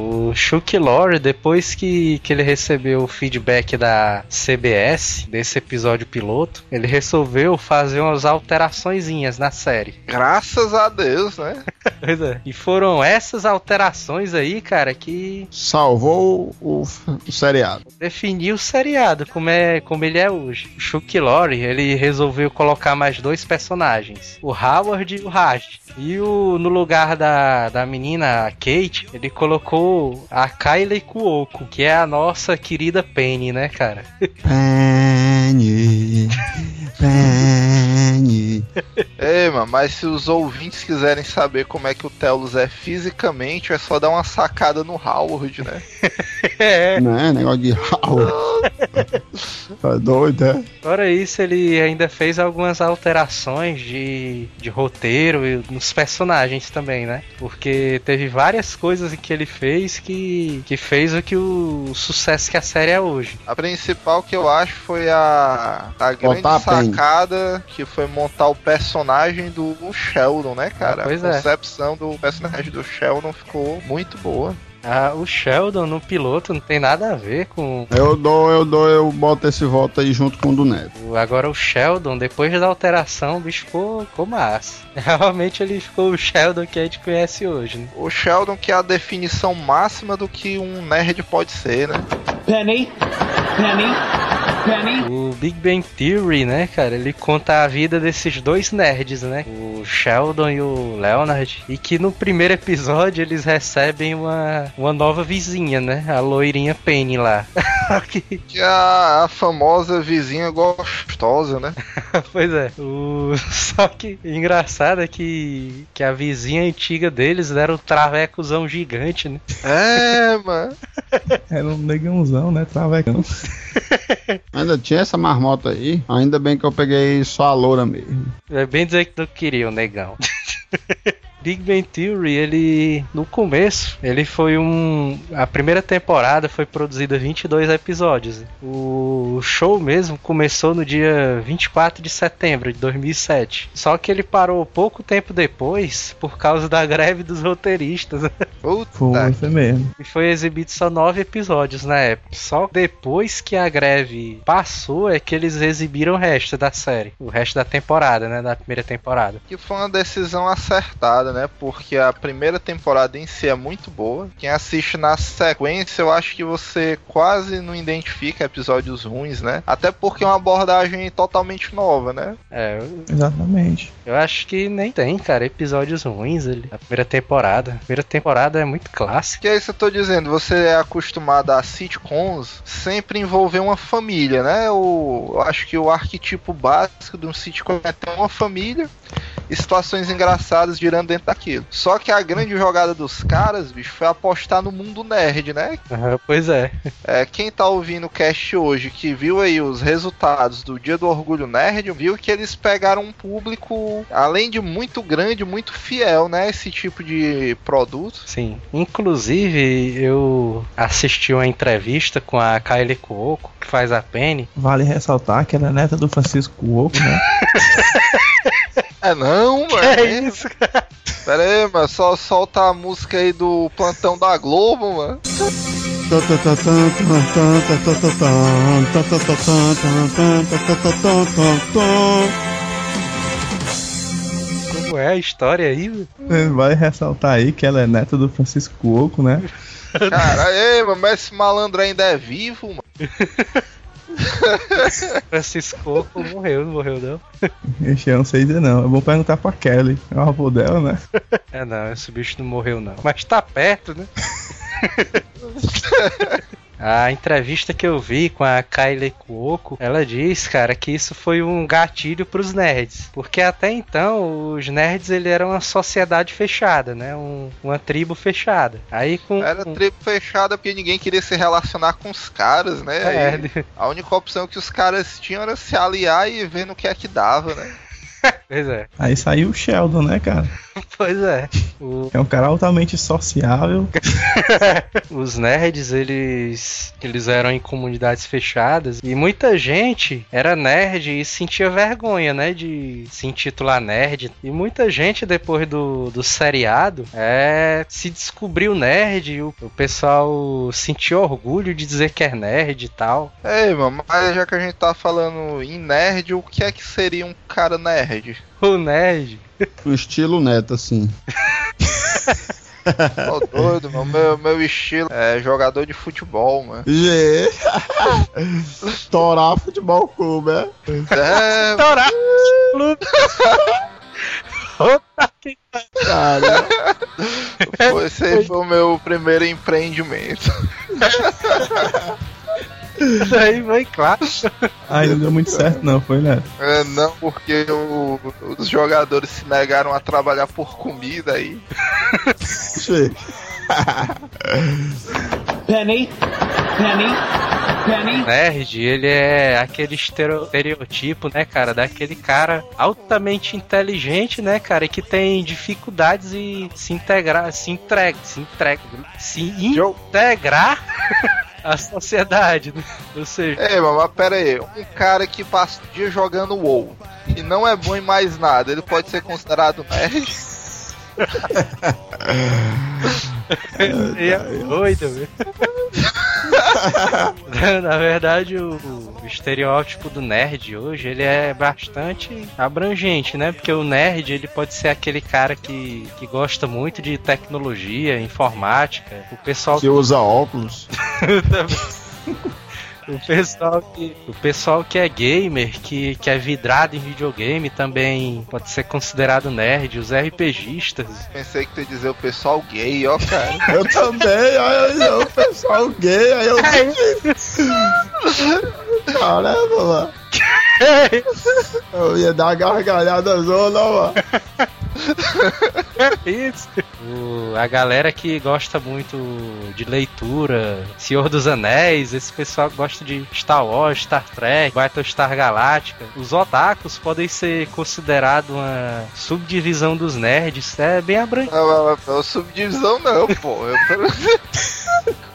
O Chuck Lorre, depois que, que ele recebeu o feedback da CBS, desse episódio piloto, ele resolveu fazer umas alteraçõezinhas na série. Graças a Deus, né? Pois é. E foram essas alterações aí, cara, que Salvou o, o seriado. definiu o seriado, como, é, como ele é hoje. O Chuck Lorre, ele resolveu colocar mais dois personagens, o Howard e o Raj. E o, no lugar da, da menina a Kate, ele colocou a Kylie Cuoco, que é a nossa querida Penny, né, cara? Penny, Penny. Ei, mano, mas se os ouvintes quiserem saber como é que o Telos é fisicamente, é só dar uma sacada no Howard, né? É. Né? Negócio de Howard. Tá doido, é? Fora isso, ele ainda fez algumas alterações de, de roteiro e nos personagens também, né? Porque teve várias coisas que ele fez que, que fez o que o, sucesso que a série é hoje. A principal que eu acho foi a, a grande Botar a Penny. Sacada que foi montar o personagem do Sheldon, né, cara? Ah, pois a é. concepção do personagem do Sheldon ficou muito boa. Ah, o Sheldon no piloto não tem nada a ver com. Eu dou, eu dou, eu boto esse voto aí junto com o do Neto. Agora o Sheldon, depois da alteração, o bicho ficou, ficou massa. Realmente ele ficou o Sheldon que a gente conhece hoje, né? O Sheldon que é a definição máxima do que um nerd pode ser, né? Penny, Penny, Penny. O Big Bang Theory, né, cara, ele conta a vida desses dois nerds, né? O Sheldon e o Leonard. E que no primeiro episódio eles recebem uma, uma nova vizinha, né? A loirinha Penny lá. Que- Que é a, a famosa vizinha gostosa, né? pois é. O... Só que o engraçado é que, que a vizinha antiga deles era o travecozão gigante, né? É, mano. Era um negãozão, né? Travecão. Ainda tinha essa marmota aí. Ainda bem que eu peguei só a loura mesmo. É bem dizer que não queria o negão. Big Bang Theory, ele no começo, ele foi um a primeira temporada foi produzida 22 episódios. O show mesmo começou no dia 24 de setembro de 2007. Só que ele parou pouco tempo depois por causa da greve dos roteiristas Puta Foi, foi mesmo. e foi exibido só nove episódios na época. Só depois que a greve passou é que eles exibiram o resto da série, o resto da temporada, né, da primeira temporada. que foi uma decisão acertada, né? Porque a primeira temporada em si é muito boa. Quem assiste na sequência, eu acho que você quase não identifica episódios ruins, né? Até porque é uma abordagem totalmente nova, né? É, eu, Exatamente. eu acho que nem tem, cara, episódios ruins ali. A primeira temporada. A primeira temporada é muito clássica. Que é isso que eu tô dizendo, você é acostumado a sitcoms sempre envolver uma família, né? O, eu acho que o arquetipo básico de um sitcom é ter uma família e situações engraçadas girando dentro daquilo. Só que a grande jogada dos caras, bicho, foi apostar no mundo nerd, né? Aham, pois é. É, quem tá ouvindo o cast hoje, que viu aí os resultados do Dia do Orgulho Nerd, viu que eles pegaram um público, além de muito grande, muito fiel, né? Esse tipo de produto. Sim. Inclusive, eu assisti uma entrevista com a Kylie Cuoco, que faz a Penny. Vale ressaltar que ela é neta do Francisco Oco, né? É não, mano. É isso, cara. Pera aí, mano, só solta a música aí do plantão da Globo, mano. Como é a história aí? Vale ressaltar aí que ela é neta do Francisco Oco, né? Caralho, mas esse malandro ainda é vivo, mano. Francisco morreu, não morreu não? Ixi, eu não sei dizer não. É bom perguntar pra Kelly. É o avô dela, né? É não, esse bicho não morreu não. Mas tá perto, né? A entrevista que eu vi com a Kylie Cuoco, ela diz, cara, que isso foi um gatilho pros nerds. Porque até então, os nerds ele eram uma sociedade fechada, né? Um- uma tribo fechada. Aí com. Era com- tribo fechada porque ninguém queria se relacionar com os caras, né? É, a única opção que os caras tinham era se aliar e ver no que é que dava, né? pois é. Aí saiu o Sheldon, né, cara? Pois é. O- É um cara altamente sociável. os nerds, eles, eles eram em comunidades fechadas e muita gente era nerd e sentia vergonha, né, de se intitular nerd. E muita gente, depois do, do seriado, é, se descobriu nerd e o, o pessoal sentiu orgulho de dizer que é nerd e tal. Ei, mano, mas já que a gente tá falando em nerd, o que é que seria um cara nerd? O nerd. Um estilo neto, assim. Tô doido, mano. Meu, meu estilo é jogador de futebol, mano. Gê. Torar futebol clube, é? É, Torar! Clube. Cara, foi, esse foi o meu primeiro empreendimento. Daí vai claro. Aí não deu muito certo não, foi, né? É, não, porque o- os jogadores se negaram a trabalhar por comida aí. Penny, Penny, Penny. Nerd, ele é aquele estereotipo, né, cara, daquele cara altamente inteligente, né, cara, e que tem dificuldades em se integrar, se entrega, se entrega, se integrar à sociedade, né? Ou seja, mano, mas pera aí. Um cara que passa o dia jogando WoW e não é bom em mais nada, ele pode ser considerado nerd? ele é doido, velho. Na verdade, o, o estereótipo do nerd hoje, ele é bastante abrangente, né? Porque o nerd, ele pode ser aquele cara que, que gosta muito de tecnologia, informática, o pessoal que usa óculos. o pessoal que o pessoal que é gamer, que, que é vidrado em videogame também pode ser considerado nerd, os RPGistas. Pensei que tu ia dizer o pessoal gay, ó, cara. Eu também, olha o pessoal gay, aí eu. Caramba, mano. Eu ia dar uma gargalhada zona, mano. Isso. O- a galera que gosta muito de leitura, Senhor dos Anéis, esse pessoal que gosta de Star Wars, Star Trek, Battlestar Galactica. Os otakus podem ser considerados uma subdivisão dos nerds. É bem abrangente. Não, não, não, subdivisão não, pô. É pra...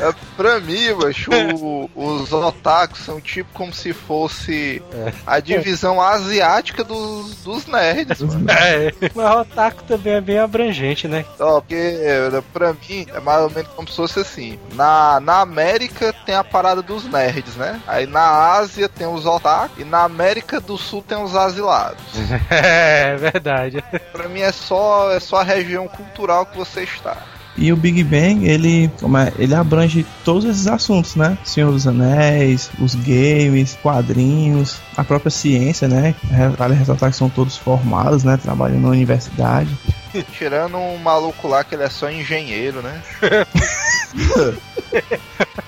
É pra mim, macho, o- os otakus são tipo como se fosse a divisão asiática dos, dos nerds, mano. É, mas otaku também é bem abrangente, né? Ó, porque é, pra mim é mais ou menos como se fosse assim. Na, na América tem a parada dos nerds, né? Aí na Ásia tem os otaku e na América do Sul tem os asilados. É verdade. Pra mim é só, é só a região cultural que você está. E o Big Bang, ele, é, ele abrange todos esses assuntos, né? Senhor dos Anéis, os games, quadrinhos, a própria ciência, né? Vale ressaltar que são todos formados, né? Trabalham na universidade. Tirando um maluco lá que ele é só engenheiro, né?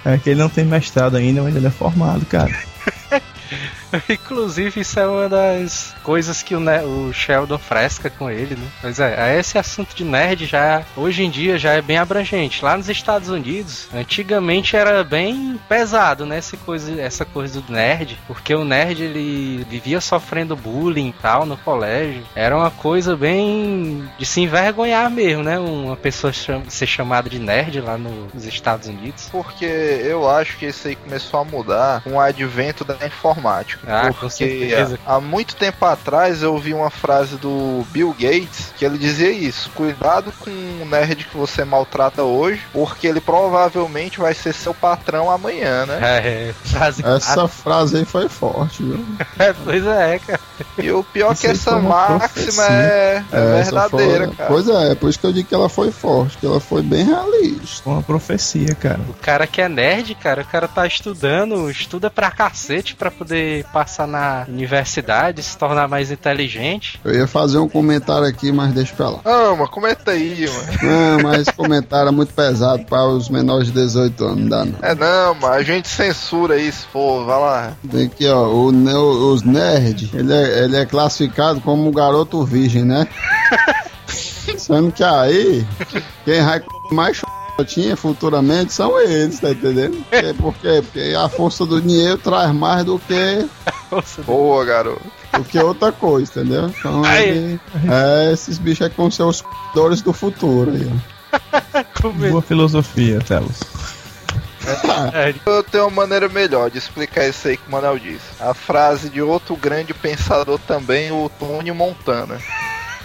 É que ele não tem mestrado ainda, mas ele é formado, cara. Inclusive, isso é uma das coisas que o, ne- o Sheldon fresca com ele, né? Pois é, esse assunto de nerd já, hoje em dia, já é bem abrangente. Lá nos Estados Unidos, antigamente era bem pesado, né? Essa coisa, essa coisa do nerd, porque o nerd ele vivia sofrendo bullying e tal no colégio. Era uma coisa bem de se envergonhar mesmo, né? Uma pessoa cham- ser chamada de nerd lá no- nos Estados Unidos. Porque eu acho que isso aí começou a mudar com o advento da informática. Ah, com Porque certeza. há muito tempo atrás eu ouvi uma frase do Bill Gates que ele dizia isso: cuidado com o nerd que você maltrata hoje, porque ele provavelmente vai ser seu patrão amanhã, né? É, frase Essa frase aí foi forte, viu? É, pois é, cara. E o pior é Isso que essa máxima é, é essa verdadeira, foi... cara. Pois é, por isso que eu digo que ela foi forte, que ela foi bem realista. Uma profecia, cara. O cara que é nerd, cara, o cara tá estudando, estuda pra cacete pra poder passar na universidade, se tornar mais inteligente. Eu ia fazer um comentário aqui, mas deixa pra lá. Ah, mas comenta aí, mano. Não, mas esse comentário é muito pesado para os menores de 18 anos, não dá não. É não, mas a gente censura isso, pô, vai lá. Tem aqui, ó, o, ne- os nerds, ele é, ele é classificado como garoto virgem, né? Sendo que aí, quem vai comer mais tinha futuramente são eles, tá entendendo? Porque, por quê? Porque a força do dinheiro traz mais do que, Boa, garoto. do que outra coisa, entendeu? Então, Aí. é, esses bichos aqui vão ser os dores do futuro aí, ó. como Boa filosofia, Telos. é, Eu tenho uma maneira melhor de explicar isso aí que o Manuel disse. A frase de outro grande pensador também, o Tony Montana.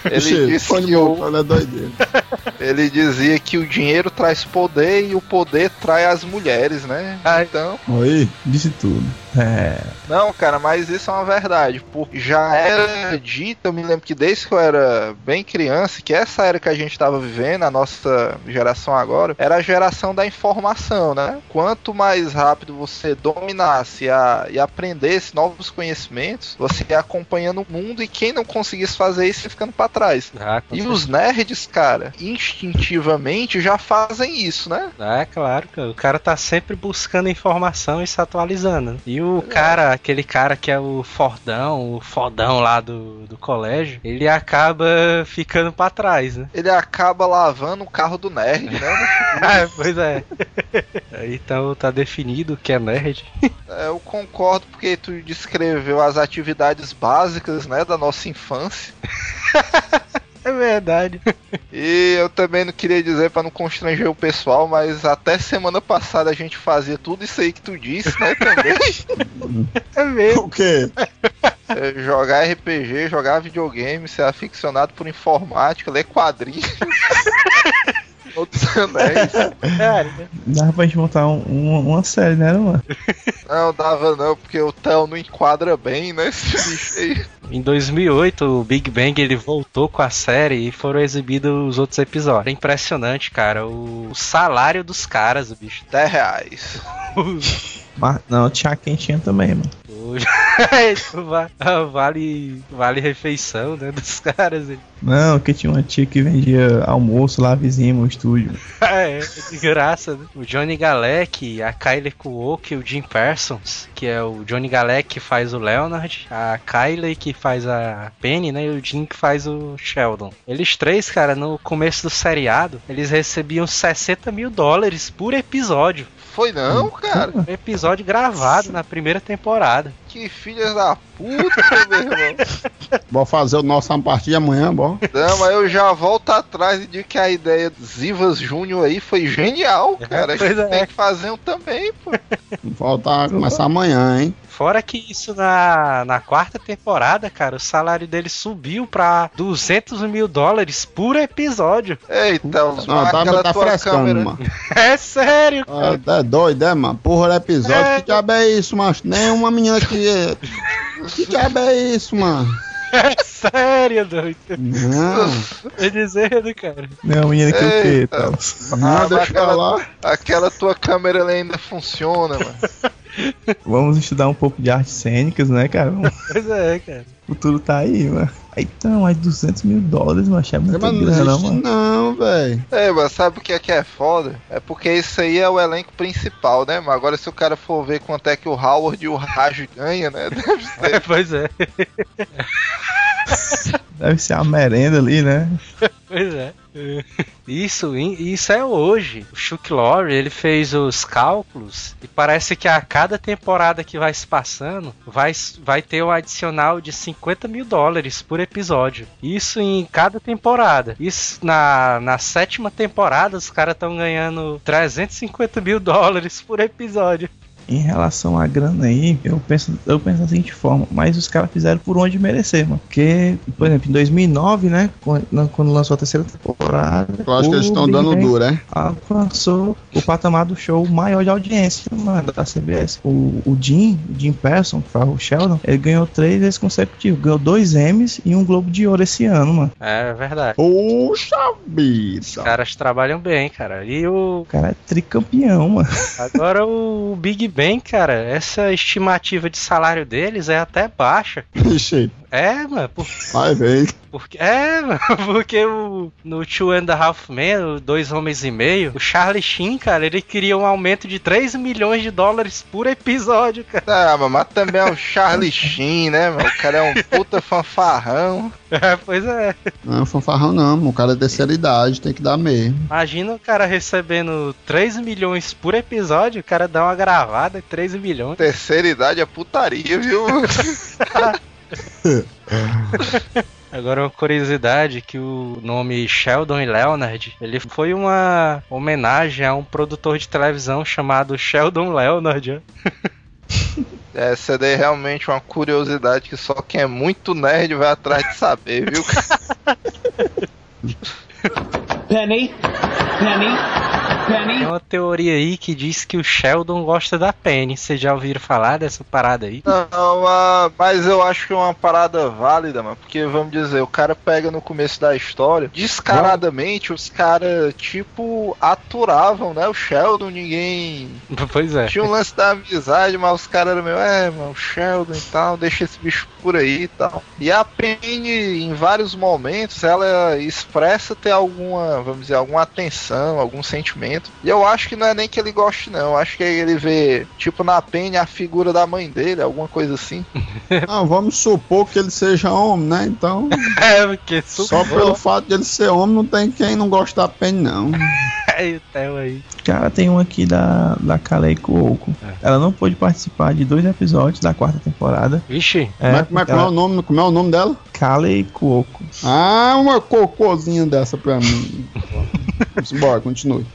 Ele disse que o, ele dizia que o dinheiro traz poder e o poder trai as mulheres, né? Ah. Então, Aí, Disse tudo. É. não, cara, mas isso é uma verdade. Porque já era dito, eu me lembro que desde que eu era bem criança, que essa era que a gente estava vivendo, a nossa geração agora, era a geração da informação, né? Quanto mais rápido você dominasse a, e aprendesse novos conhecimentos, você ia acompanhando o mundo e quem não conseguisse fazer isso ia ficando para trás. ah, E os nerds, cara, instintivamente já fazem isso, né? É, claro, cara. O cara tá sempre buscando informação e se atualizando. E o cara, aquele cara que é o fordão, o fodão lá do, do colégio, ele acaba ficando pra trás, né? Ele acaba lavando o carro do nerd, né? Ah, pois é. então tá definido o que é nerd. É, eu concordo porque tu descreveu as atividades básicas, né, da nossa infância. É verdade. E eu também não queria dizer pra não constranger o pessoal, mas até semana passada a gente fazia tudo isso aí que tu disse, né, também. É mesmo. O quê? É, jogar RPG, jogar videogame, ser aficionado por informática, ler quadrinhos. Outros anéis. Cara, Dava pra gente montar um- um- uma série, né, mano? Não, dava não, porque o Theo não enquadra bem, né, esse bicho aí. Em 2008, o Big Bang ele voltou com a série e foram exibidos os outros episódios. É impressionante, cara. O salário dos caras, o bicho. 10 reais. Mas, não, tinha quentinha também, mano. Va- vale, vale refeição, né? Dos caras. hein? Não, que tinha uma tia que vendia almoço lá vizinho no estúdio. é, de graça, né? O Johnny Galek, a Kylie Kuoki e o Jim Parsons, que é o Johnny Galek que faz o Leonard, a Kylie que faz a Penny, né? E o Jim que faz o Sheldon. Eles três, cara, no começo do seriado, eles recebiam 60 mil dólares por episódio. Foi não, cara? Um episódio gravado na primeira temporada. Que filhas da puta, meu irmão. Vou fazer o nosso a partir de amanhã, bom. Não, mas eu já volto atrás e digo que a ideia do Zivas Júnior aí foi genial, cara. A gente é. tem que fazer um também, pô. Volta a começar amanhã, hein? Fora que isso na, na quarta temporada, cara, o salário dele subiu pra 200 mil dólares por episódio. Eita, Não, tá, tá tua frescando, câmera. mano. É sério, Ah, tá doido, é, mano? Porra, episódio. É. Que diabo é isso, macho? Nem uma menina que. Que diabo é isso, mano? é sério, doido. Não, Tô dizendo, cara. Não, menina que o quê, Ah, deixa aquela- lá. Aquela tua câmera ela ainda funciona, mano. Vamos estudar um pouco de artes cênicas, né, cara? O Pois é, cara. futuro tá aí, mano. Aí, Então, mais 200 mil dólares, mano. Achei muito Mas não grana, existe mano. não, velho. É, mas sabe o que é que é foda? É porque isso aí é o elenco principal, né? Mas agora se o cara for ver quanto é que o Howard e o Raj ganham, né? Deve ser. Pois é. Deve ser a merenda ali, né? Pois é. Isso, isso é hoje. O Chuck Lorre, ele fez os cálculos e parece que a cada temporada que vai se passando, vai, vai ter um adicional de 50 mil dólares por episódio. Isso em cada temporada. Isso na, na sétima temporada, os caras estão ganhando 350 mil dólares por episódio. Em relação à grana aí, eu penso, eu penso da seguinte forma, mas os caras fizeram por onde merecer, mano. Porque, por exemplo, em 2009, né, quando, quando lançou a terceira temporada, Eu acho que eles estão dando duro, é? alcançou o patamar do show maior de audiência mano, da CBS. O, o Jim, o Jim Person, que fala o Sheldon, ele ganhou três vezes consecutivos. Ganhou dois Emmys e um Globo de Ouro esse ano, mano. É verdade. Puxa Os vida. caras trabalham bem, cara. E o O cara é tricampeão, mano. Agora o Big Bang, cara, essa estimativa de salário deles é até baixa. Ixi, É, mano, por- vai ver. porque é, mano, porque o no Two and a Half Men, Dois Homens e Meio, o Charlie Sheen, cara, ele queria um aumento de 3 milhões de dólares por episódio, cara. Ah, mas- também é o Charlie Sheen, né, mano? O cara é um puta fanfarrão. É, pois é. Não, fanfarrão não, o cara é terceira idade, tem que dar mesmo. Imagina o cara recebendo 3 milhões por episódio, o cara dá uma gravada, 3 milhões. Terceira idade é putaria, viu? Agora uma curiosidade que o nome Sheldon e Leonard, ele foi uma homenagem a um produtor de televisão chamado Sheldon Leonard. ó. Essa daí é realmente uma curiosidade que só quem é muito nerd vai atrás de saber, viu? Penny, Penny, Tem Penny. uma teoria aí que diz que o Sheldon gosta da Penny. Vocês já ouviram falar dessa parada aí? Não, ah, mas eu acho que é uma parada válida, mano. Porque, vamos dizer, o cara pega no começo da história, descaradamente, os caras, tipo, aturavam, né? O Sheldon, ninguém. Pois é. Tinha um lance da amizade, mas os caras eram meio, é, mano, o Sheldon e tal, deixa esse bicho por aí e tal. E a Penny, em vários momentos, ela expressa ter alguma, vamos dizer, alguma atenção, algum sentimento. E eu acho que não é nem que ele goste, não. Eu acho que ele vê, tipo, na Penny a figura da mãe dele, alguma coisa assim. Não, vamos supor que ele seja homem, né? Então, É, porque só pelo fato de ele ser homem, não tem quem não gosta da Penny, não. Aí, o Theo aí. Cara, tem um aqui da, da Kalei Cuoco. Ela não pôde participar de dois episódios da quarta temporada. Vixe, como, é, como, é, como é o nome, como é o nome dela? Kalei Cuoco. Ah, uma cocôzinha dessa pra mim. Vamos embora, continue.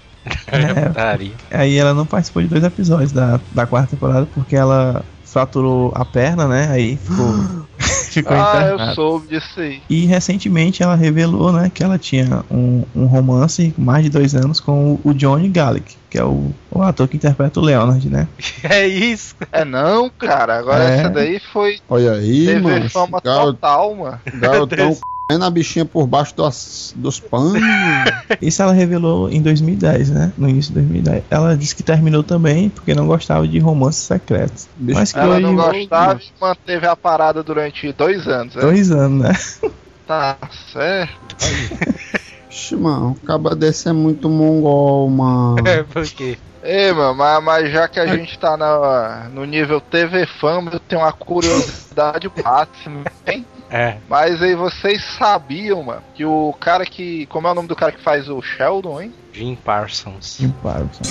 É. Aí ela não participou de dois episódios da, da quarta temporada porque ela fraturou a perna, né? Aí ficou, ficou ah, internada. eu soube disso aí. E recentemente ela revelou, né, que ela tinha um, um romance mais de dois anos com o, o Johnny Gallic, que é o, o ator que interpreta o Leonard, né? É isso. É não, cara. Agora É. essa daí foi Olha aí, TV mano. fama Garo, total, mano. garotão comendo a bichinha por baixo dos, dos panos. Isso ela revelou em 2010, né? No início de 2010. Ela disse que terminou também porque não gostava de romances secretos. Bicho, Mas que Ela não gostava e manteve a parada durante dois anos. né? dois anos, né? Tá certo. Vixe, mano, o caba desse é muito mongol, mano. É, porque. Ei, mano, mas, mas já que a gente tá na, no nível TV Fama, eu tenho uma curiosidade máxima, hein? É. Mas aí vocês sabiam, mano, que o cara que. Como é o nome do cara que faz o Sheldon, hein? Jim Parsons. Jim Parsons.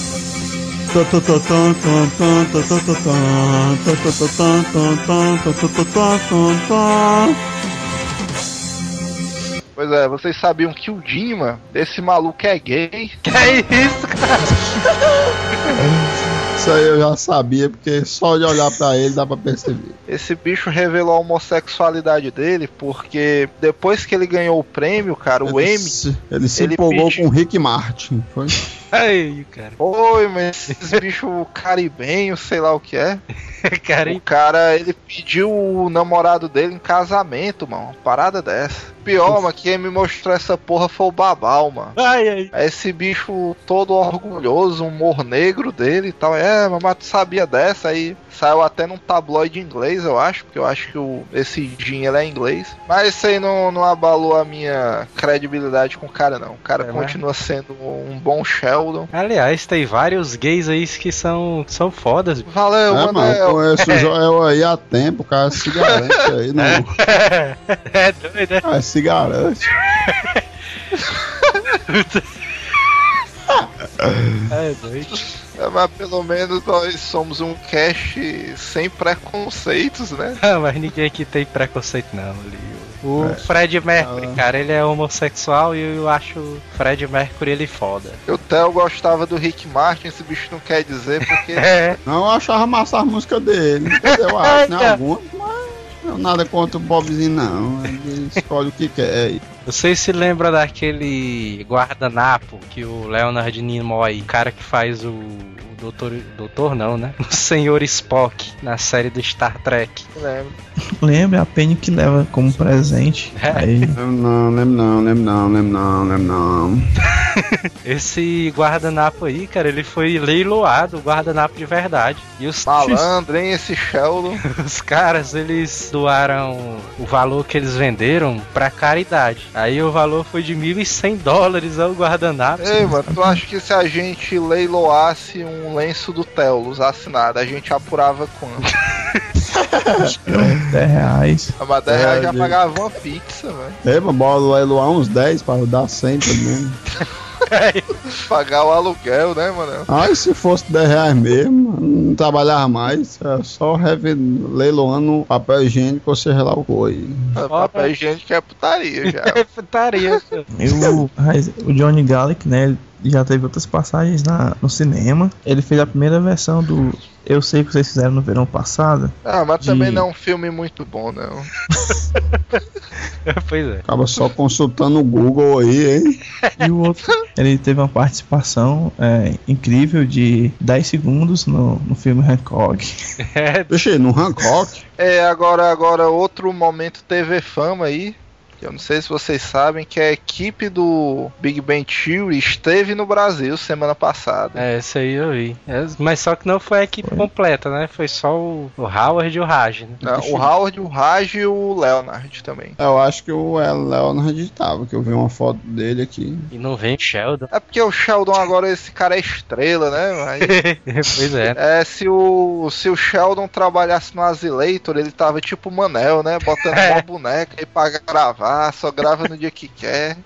Pois é, vocês sabiam que o Dima, esse maluco é gay? Que é isso, cara? Isso aí eu já sabia, porque só de olhar pra ele dá pra perceber. Esse bicho revelou a homossexualidade dele porque depois que ele ganhou o prêmio, cara, o ele Emmy. se, ele se ele empolgou pediu- com o Rick Martin. Foi? Aí, cara. Oi, mas esses bichos caribenhos, sei lá o que é. Cara, O cara, ele pediu o namorado dele em casamento, mano. Uma parada dessa. Pior, mano, quem me mostrou essa porra foi o Babal, mano. ai, ai. É Esse bicho todo orgulhoso, um humor negro dele e tal. É, mas tu sabia dessa? Aí saiu até num tabloide inglês, eu acho, porque eu acho que o, esse Jim ele é inglês. Mas isso aí não, não abalou a minha credibilidade com o cara, não. O cara É, continua sendo um bom Sheldon. Aliás, tem vários gays aí que são, são fodas. Valeu, É, mano, eu conheço o Joel aí há tempo, o cara se garante aí, não. é doido, né? Ah, se garante. É doido. É, mas pelo menos nós somos um cast sem preconceitos, né? Ah, mas ninguém aqui tem preconceito não, Lio. O É. Fred Mercury, Ah. cara, ele é homossexual e eu acho o Fred Mercury ele foda. O Theo gostava do Rick Martin, esse bicho não quer dizer, porque É, Não, eu achava massa as músicas dele. Eu acho, né? Algumas, mas não nada contra o Bobzinho, não. Ele escolhe o que quer. Vocês se lembram daquele guardanapo que o Leonard Nimoy, o cara que faz o, o doutor, doutor não, né? O Senhor Spock na série do Star Trek. lembro. Lembra a Penny que leva como presente. É. Aí, Lembro não, lembro não, lembro não, lembro não, lembro não. Esse guardanapo aí, cara, ele foi leiloado, o guardanapo de verdade. E os, Malandro, hein, esse Sheldon. os caras, eles doaram o valor que eles venderam pra caridade. Aí o valor foi de 1.100 dólares ao guardanapo. Ei, mano, tu acha que se a gente leiloasse um lenço do Telos assinado, a gente apurava quanto? 10 reais. A Madeira reais já É, pagava uma pizza, velho. Lembra, bola lá Eloá uns 10 pra dar 100 pelo menos. Pagar o aluguel, né, mano? Ah, e se fosse 10 reais mesmo, não trabalhava mais. É só leiloando papel higiênico ou seja lá o que foi. Papel higiênico é putaria já. É putaria. E o, Johnny Gallic, né? Ele já teve outras passagens na, no cinema. Ele fez a primeira versão do Eu Sei Que Vocês Fizeram no Verão Passado. Ah, mas De- também não é um filme muito bom, não. pois é. Acaba só consultando o Google aí, hein? E o outro, ele teve uma participação é, incrível de 10 segundos no, no filme Hancock. É, Deixa aí, no Hancock. É, agora, agora outro momento TV Fama aí. Eu não sei se vocês sabem que a equipe do Big Bang Theory esteve no Brasil semana passada. é, esse aí eu vi. É, mas só que não foi a equipe completa, né? Foi só o, o Howard e o Raj, né? Né? O Howard, o Raj e o Leonard também. Eu acho que o Leonard tava, que eu vi uma foto dele aqui. E não vem o Sheldon. É porque o Sheldon agora, esse cara é estrela, né? Aí, pois é. é, se o, se o Sheldon trabalhasse no Azileitor, ele tava tipo Manel, né? Botando É. uma boneca aí pra gravar, só grava no dia que quer.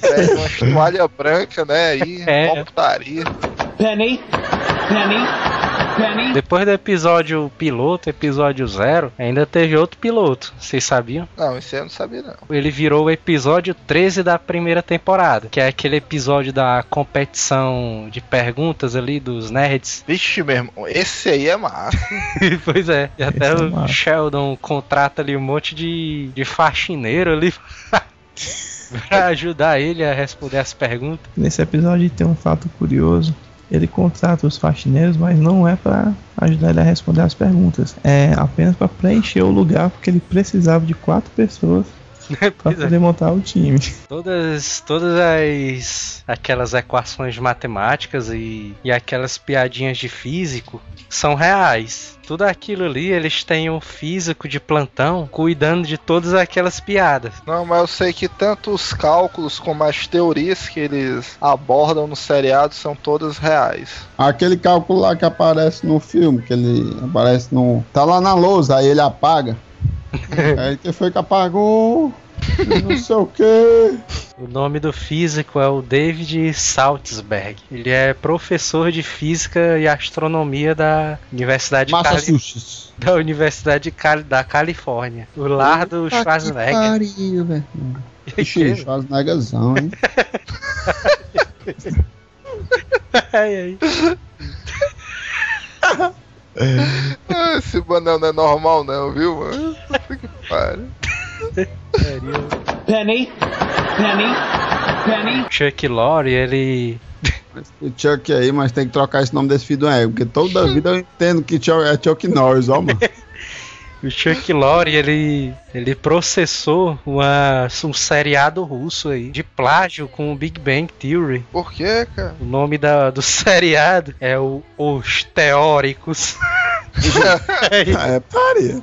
Pega uma toalha branca, né? Aí, É. putaria. Penny, Penny, Penny. Depois do episódio piloto, episódio zero, ainda teve outro piloto. Vocês sabiam? Não, isso aí eu não sabia, não. Ele virou o episódio 13 da primeira temporada, que é aquele episódio da competição de perguntas ali dos nerds. Vixe, meu irmão, esse aí é massa. pois é, e até Esse é o massa. Sheldon contrata ali um monte de, de faxineiro ali pra ajudar ele a responder as perguntas. Nesse episódio tem um fato curioso. Ele contrata os faxineiros, mas não é para ajudar ele a responder as perguntas. É apenas para preencher o lugar, porque ele precisava de quatro pessoas para Pois é. poder montar o time. Todas, todas as aquelas equações matemáticas e, e aquelas piadinhas de físico são reais. Tudo aquilo ali, eles têm um físico de plantão cuidando de todas aquelas piadas. Não, mas eu sei que tanto os cálculos como as teorias que eles abordam no seriado são todas reais. Aquele cálculo lá que aparece no filme, que ele aparece no. Tá lá na lousa, aí ele apaga. aí que foi que apagou. Não sei o que. O nome do físico é o David Saltzberg. Ele é professor de física e astronomia da Universidade, de Cali... Massachusetts. da Universidade de Cali... da Califórnia. O lar do Schwarzenegger. pariu, velho. Ixi, hein? Ai, ai. Ah, Esse banana não é normal não, viu, mano? Puta que pariu. Penny, Penny, Penny. Chuck Lorre, ele O Chuck aí, mas tem que trocar esse nome desse filho do ego, porque toda vida eu entendo que Chuck- é Chuck Norris, ó, mano. O Chuck Lorre, ele, ele processou uma, um seriado russo aí, de plágio com o Big Bang Theory. Por quê, cara? O nome da, do seriado é o Os Teóricos. É, paria.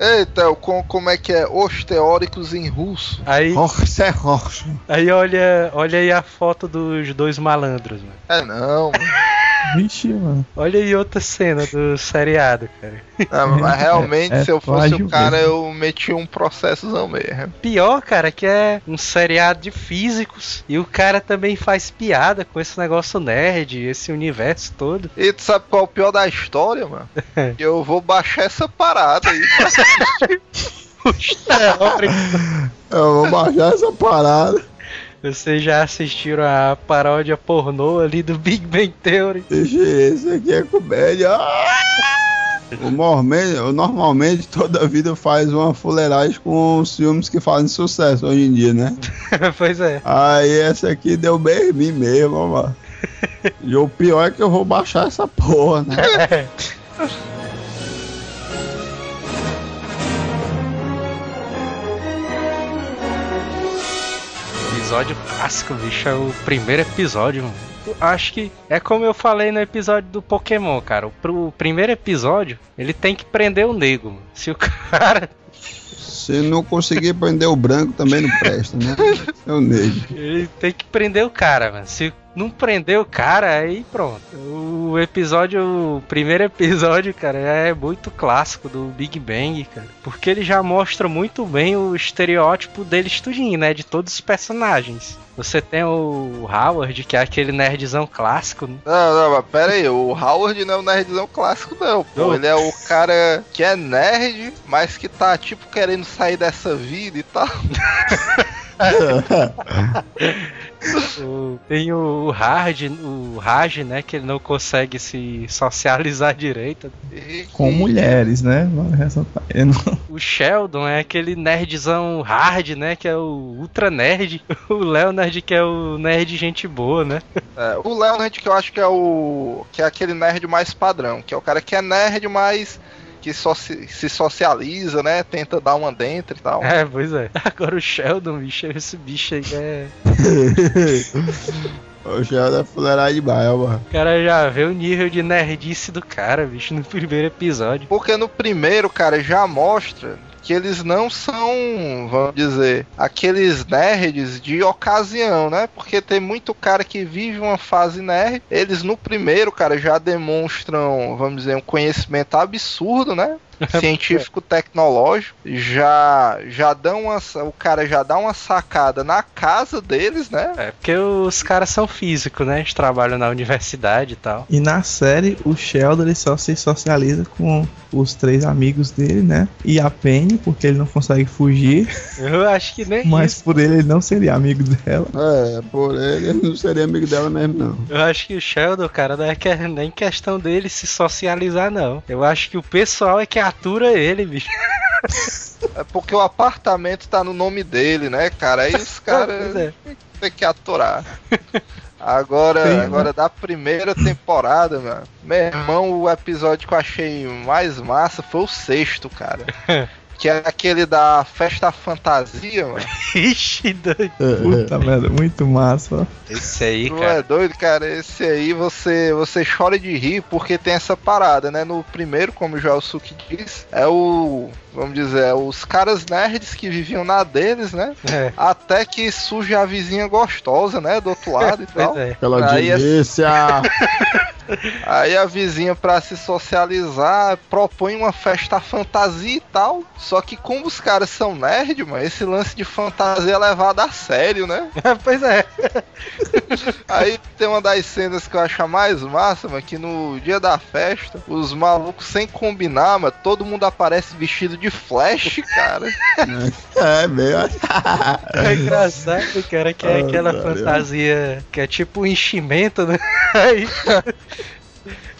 Eita, com, como é que é? Os teóricos em russo. Aí, é aí olha, olha aí a foto dos dois malandros, mano. É não, mano. Vixe, mano. Olha aí outra cena do seriado, cara. Ah, mas realmente, É se eu fosse o cara, mesmo. eu meti um processozão mesmo. Pior, cara, que é um seriado de físicos e o cara também faz piada com esse negócio nerd, esse universo todo. E tu sabe qual é o pior da história, mano? eu vou baixar essa parada aí. Eu vou baixar essa parada. Vocês já assistiram a paródia pornô ali do Big Bang Theory? Esse aqui é comédia. Ah! Normalmente, normalmente toda vida faz uma fuleiragem com os filmes que fazem sucesso hoje em dia, né? pois é. Aí essa aqui deu bem em mim mesmo, mano. E o pior é que eu vou baixar essa porra, né? Episódio clássico, bicho. É o primeiro episódio, mano. Eu Acho que é como eu falei no episódio do Pokémon, cara. O primeiro episódio, ele tem que prender o nego, mano. Se o cara. Se não conseguir prender o branco, também não presta, né? É o negro. Ele tem que prender o cara, mano. Se não prender o cara, aí pronto. O episódio, o primeiro episódio, cara, é muito clássico do Big Bang, cara. Porque ele já mostra muito bem o estereótipo deles tudinho, né? De todos os personagens. Você tem o Howard, que é aquele nerdzão clássico, né? Não, não, mas pera aí, o Howard não é o nerdzão clássico, não. Pô, Não. ele é o cara que é nerd, mas que tá, tipo, querendo sair dessa vida e tal. O- tem o, Hard, o Raj, né? Que ele não consegue se socializar direito. E- Com mulheres, né? O Sheldon é aquele nerdzão hard, né? Que é o ultra nerd. O Leonard que é o nerd gente boa, né? É, o Leonard que eu acho que é o. que é aquele nerd mais padrão, que é o cara que é nerd, mas que soci- se socializa, né? Tenta dar uma dentro e tal. É, pois é. Agora o Sheldon, bicho, esse bicho aí é. O Sheldon é fuleiragem demais, mano. O cara já vê o nível de nerdice do cara, bicho, no primeiro episódio. Porque no primeiro, cara, já mostra que eles não são, vamos dizer, aqueles nerds de ocasião, né? Porque tem muito cara que vive uma fase nerd. Eles no primeiro, cara, já demonstram, vamos dizer, um conhecimento absurdo, né? Científico tecnológico, já já dão uma, o cara já dá uma sacada na casa deles, né? É, porque os caras são físicos, né? Eles trabalham na universidade e tal. E na série, o Sheldon ele só se socializa com os três amigos dele, né? E a Penny, porque ele não consegue fugir. Eu acho que nem Mas isso. por ele, ele não seria amigo dela. É, por ele, ele não seria amigo dela mesmo, não. Eu acho que o Sheldon, cara, não é que- nem questão dele se socializar, não. Eu acho que o pessoal é que atura ele, bicho. É porque o apartamento tá no nome dele, né, cara? Aí os caras é. tem que aturar. Agora, Sim, né? agora da primeira temporada, mano. Meu irmão, o episódio que eu achei mais massa foi o sexto, cara. Que é aquele da festa fantasia, mano. Ixi, doido. Puta merda, muito massa. Esse aí, é cara. doido, cara? Esse aí você, você chora de rir porque tem essa parada, né? No primeiro, como o Joel Suki diz, é o. Vamos dizer, os caras nerds que viviam na deles, né? É, Até que surge a vizinha gostosa, né? Do outro lado e tal. pois é. Aí é- delícia. Aí a vizinha, pra se socializar, propõe uma festa fantasia e tal. Só que como os caras são nerd, mano, esse lance de fantasia é levado a sério, né? pois é. Aí tem uma das cenas que eu acho a mais massa, mano, que no dia da festa, os malucos sem combinar, mano, todo mundo aparece vestido de flash, cara. É, meio. É engraçado, cara, que é Ah, aquela fantasia que é tipo um enchimento, né? Aí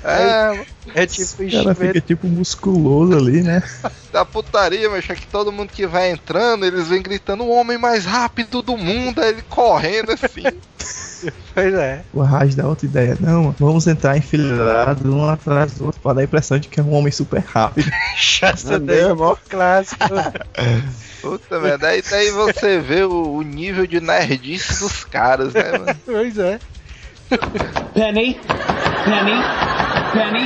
É, é tipo O cara fica tipo musculoso ali, né? da putaria, mas é que todo mundo que vai entrando, eles vêm gritando o homem mais rápido do mundo, aí ele correndo assim. Pois é. O Raj dá outra ideia. Não, mano, vamos entrar enfileirado um atrás do outro pra dar a impressão de que é um homem super rápido. Chasta É daí, mesmo, ó. clássico. Puta merda, daí, daí você vê o, o nível de nerdice dos caras, né, mano? pois é. Penny, Penny, Penny.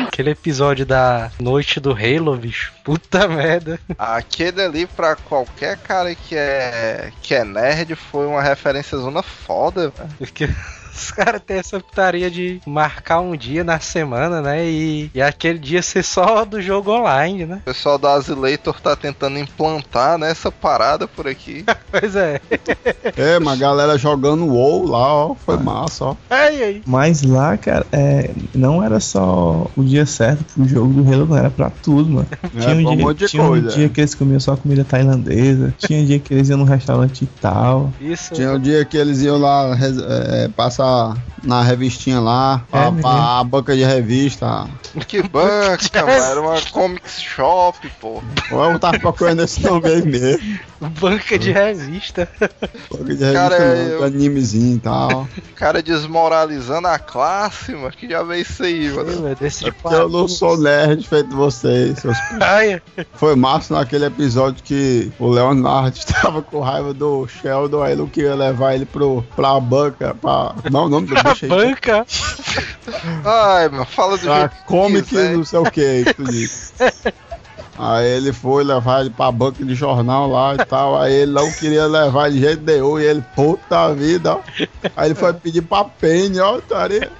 Aquele episódio da noite do Halo, bicho. Puta merda. Aquele ali, pra qualquer cara que é, que é nerd, foi uma referência zona foda, velho. Os caras têm essa putaria de marcar um dia na semana, né? E, e aquele dia ser só do jogo online, né? O pessoal da Azileitor tá tentando implantar né, essa parada por aqui. Pois é. É, mas a galera jogando WoW lá, ó, foi massa, ó. Ai, ai. Mas lá, cara, é, não era só o dia certo pro jogo do Halo, não era pra tudo, mano. Tinha, É, um, um dia, monte de tinha um coisa, dia é. que eles comiam só comida tailandesa, tinha um dia que eles iam num restaurante e tal. Isso. Tinha o dia que eles iam lá res- é, passar na revistinha lá, É pra a banca de revista. Que banca, mano. Era uma comics shop, pô. Ou eu tava procurando esse nome aí mesmo. Banca de revista. Banca de revista Cara, não, eu- animezinho e tal. O cara desmoralizando a classe, mano. Que já veio isso aí, mano. É Porque eu não sou nerd feito vocês, seus Foi massa naquele episódio que o Leonardo estava com raiva do Sheldon, aí não queria levar ele pro, pra banca, pra. Não, o nome do a bicho aí. banca. Ai, mano. Fala do jogo. que comic quiser. não sei o que, que tu disse. Aí ele foi levar ele pra banca de jornal lá e tal. Aí ele não queria levar de jeito nenhum. E ele, puta vida, ó. Aí ele foi pedir pra Penny, ó, taria.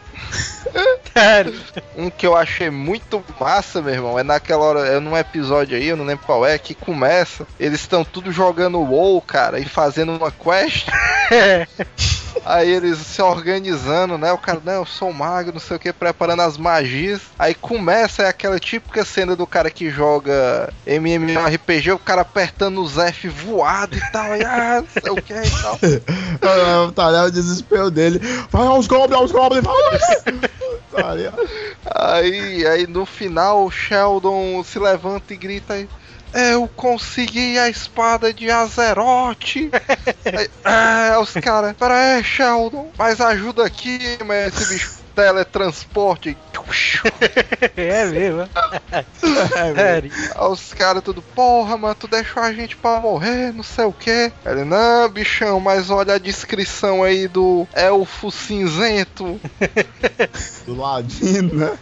Sério. Um que eu achei muito massa, meu irmão, é naquela hora, é num episódio aí, eu não lembro qual é, que começa, eles estão tudo jogando WoW, cara, e fazendo uma quest. Aí eles se organizando, né? O cara, não, eu sou mago, não sei o que, preparando as magias. Aí começa aquela típica cena do cara que joga MMORPG, o cara apertando os F voado e tal, e ah, não sei o que e tal. O Tarel, o desespero dele. Vai aos goblins, aos goblins, vai! Taria. Aí, aí no final o Sheldon se levanta e grita aí. Eu consegui a espada de Azeroth. aí, ah, os caras, pera aí, Sheldon, mas ajuda aqui, mas esse bicho teletransporte. É mesmo. Sério. Aí os caras tudo, porra, mano, tu deixou a gente pra morrer, não sei o que. Ele, não, bichão, mas olha a descrição aí do elfo cinzento. Do ladinho, né?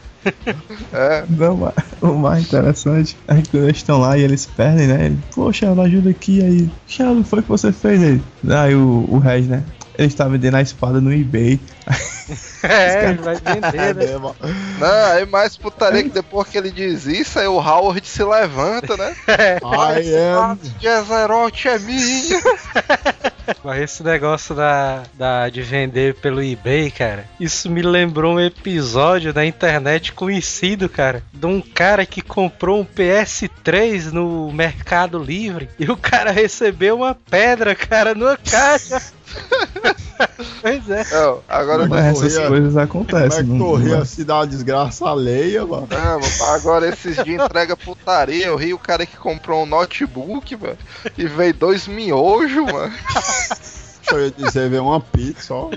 É, Não, mas o mais interessante é que quando eles estão lá e eles perdem, né? Ele, Pô, Sheldon, ajuda aqui aí. Sheldon, foi o que você fez aí? Aí o, o Reg, né? Ele está vendendo a espada no eBay. É, ele vai É vender, né? mesmo. não, aí mais putaria que depois que ele diz isso, aí o Howard se levanta, né? I am. de Azeroth é minha. Mas esse negócio da, da, de vender pelo eBay, cara, isso me lembrou um episódio da internet conhecido, cara, de um cara que comprou um PS3 no Mercado Livre e o cara recebeu uma pedra, cara, numa caixa. pois é. Não, agora Mas não Essas corria- coisas Como é acontecem. que não- assim da desgraça alheia, mano? Não, agora esses dias entrega putaria. Eu ri o cara que comprou um notebook, mano, e veio dois miojos, mano. Eu ia dizer, veio uma pizza, ó.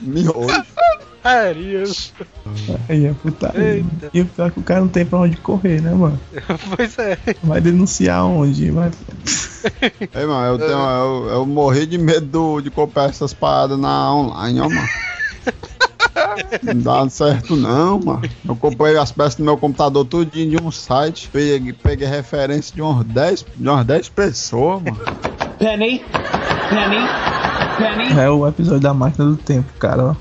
Miojo. Maria. Aí é putaria. Eita. E o pior é que o cara não tem pra onde correr, né, mano? Pois é. Vai denunciar onde? Vai... Ei, mano, eu, tenho, eu, eu morri de medo do- de comprar essas paradas na online, ó, mano. Não dá certo não, mano. Eu comprei as peças do meu computador tudinho de um site, peguei, peguei referência de umas 10, de umas 10 pessoas, mano. Penny, Penny, Penny. É o episódio da máquina do tempo, cara, ó.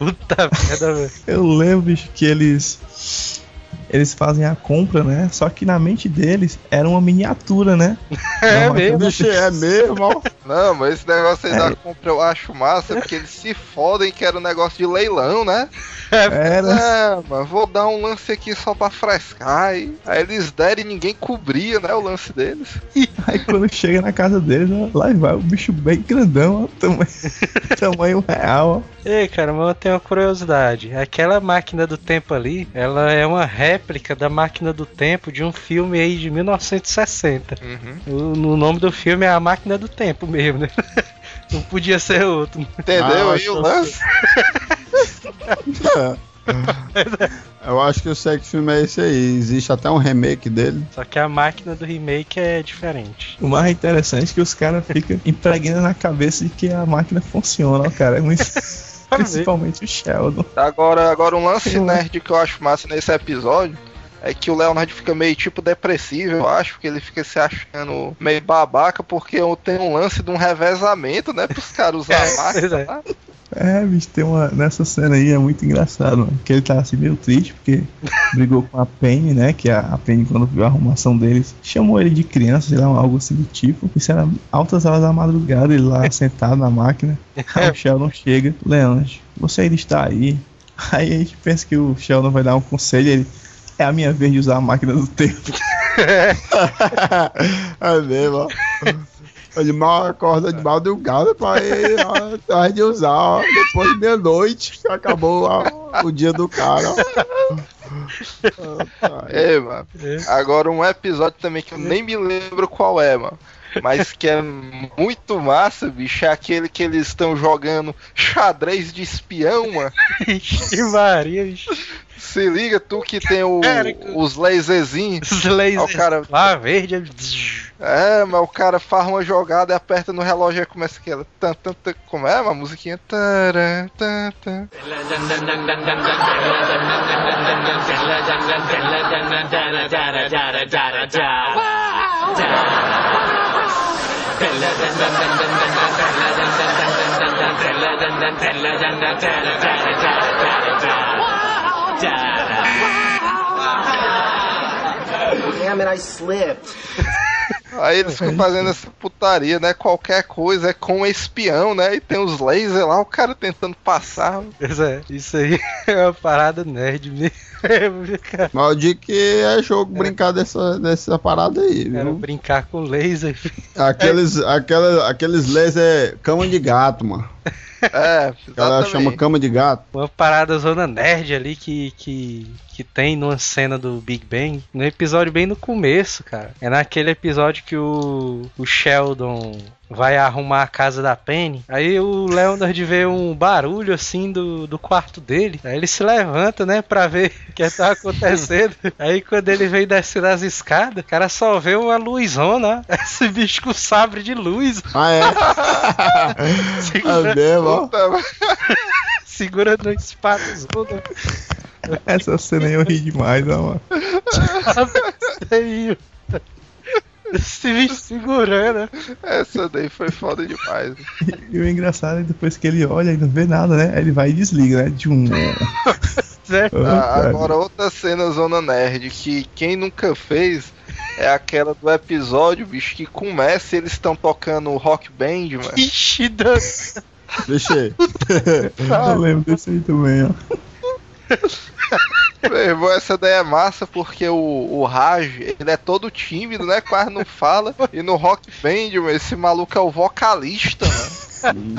Puta merda, velho. Eu lembro, bicho, que eles. Eles fazem a compra, né? Só que na mente deles era uma miniatura, né? É Não, mesmo. Bicho, é mesmo. Não, mas esse negócio aí da compra eu acho massa, porque eles se fodem que era um negócio de leilão, né? Era. É, mas vou dar um lance aqui só pra frescar. Aí, aí eles deram e ninguém cobria, né, o lance deles. Aí quando chega na casa deles, ó, lá vai o bicho bem grandão, ó, tamanho, tamanho real, ó. Ei, cara, mas eu tenho uma curiosidade. Aquela máquina do tempo ali, ela é uma réplica da máquina do tempo de um filme aí de 1960. Uhum. O, no nome do filme é A Máquina do Tempo mesmo, né? Não podia ser outro. Entendeu Ah, aí o eu lance? Eu acho que eu sei que filme é esse aí. Existe até um remake dele. Só que a máquina do remake é diferente. O mais interessante é que os caras ficam impregnando na cabeça de que a máquina funciona, ó, cara. É muito... Principalmente o Sheldon. Agora, agora um lance nerd que eu acho massa nesse episódio é que o Leonard fica meio tipo depressivo, eu acho, porque ele fica se achando meio babaca, porque tem um lance de um revezamento, né, pros caras usar a máquina. Pois é. tá? É, bicho, tem uma. Nessa cena aí é muito engraçado, mano. Que ele tá assim meio triste, porque brigou com a Penny, né? Que a, a Penny, quando viu a arrumação deles, chamou ele de criança, sei lá, algo assim do tipo. Isso era altas horas da madrugada, ele lá sentado na máquina. Aí o Sheldon chega, Leonard, você ainda está aí. Aí a gente pensa que o Sheldon vai dar um conselho ele. É a minha vez de usar a máquina do tempo. é mesmo, ó. Ele mal acorda de madrugada pra ir ó, atrás de usar, ó, depois de meia-noite, que acabou ó, o dia do cara. ó. Ah, É, mano. Agora um episódio também que eu nem me lembro qual é, mano. Mas que é muito massa, bicho. É aquele que eles estão jogando xadrez de espião, mano. Ixi, Maria, bicho. Se liga, tu que tem o- os laserzinhos. Os lasers Ó, o cara- lá verde. É, mas o cara faz uma jogada e aperta no relógio e começa aquela. Tan, tan, tan, como é? Uma musiquinha. Taran, tan, tan. Damn it, I slipped. Aí eles ficam fazendo essa putaria, né? Qualquer coisa é com espião, né? E tem os lasers lá, o cara tentando passar. Pois é, isso aí é uma parada nerd mesmo. Cara, Mas eu digo que é jogo brincar dessa, dessa parada aí, viu? brincar com laser. Aqueles, aquela, aqueles laser cama de gato, mano. É, Ela chama cama de gato. Uma parada zona nerd ali que, que, que tem numa cena do Big Bang. No episódio bem no começo, cara. É naquele episódio que o, o Sheldon vai arrumar a casa da Penny. Aí o Leonard vê um barulho assim do, do quarto dele. Aí ele se levanta, né, pra ver o que tá acontecendo. Aí quando ele vem descendo as escadas, o cara só vê uma luzona. Esse bicho com sabre de luz. Ah, é? é Segura, mesmo, segura no. Essa cena aí eu ri demais, ó, mano. Esse bicho segurando. Essa daí foi foda demais. E o engraçado é depois que ele olha e não vê nada, né? Aí ele vai e desliga, né? De um. Né? Ah, agora outra cena Zona Nerd que quem nunca fez é aquela do episódio, bicho, que começa e eles estão tocando rock band, mano. Ixi, Dan. Deixa aí. Eu lembro desse aí também, ó. Essa daí é massa porque o, o Raj, ele é todo tímido, né? Quase não fala. E no rock band, esse maluco é o vocalista, mano.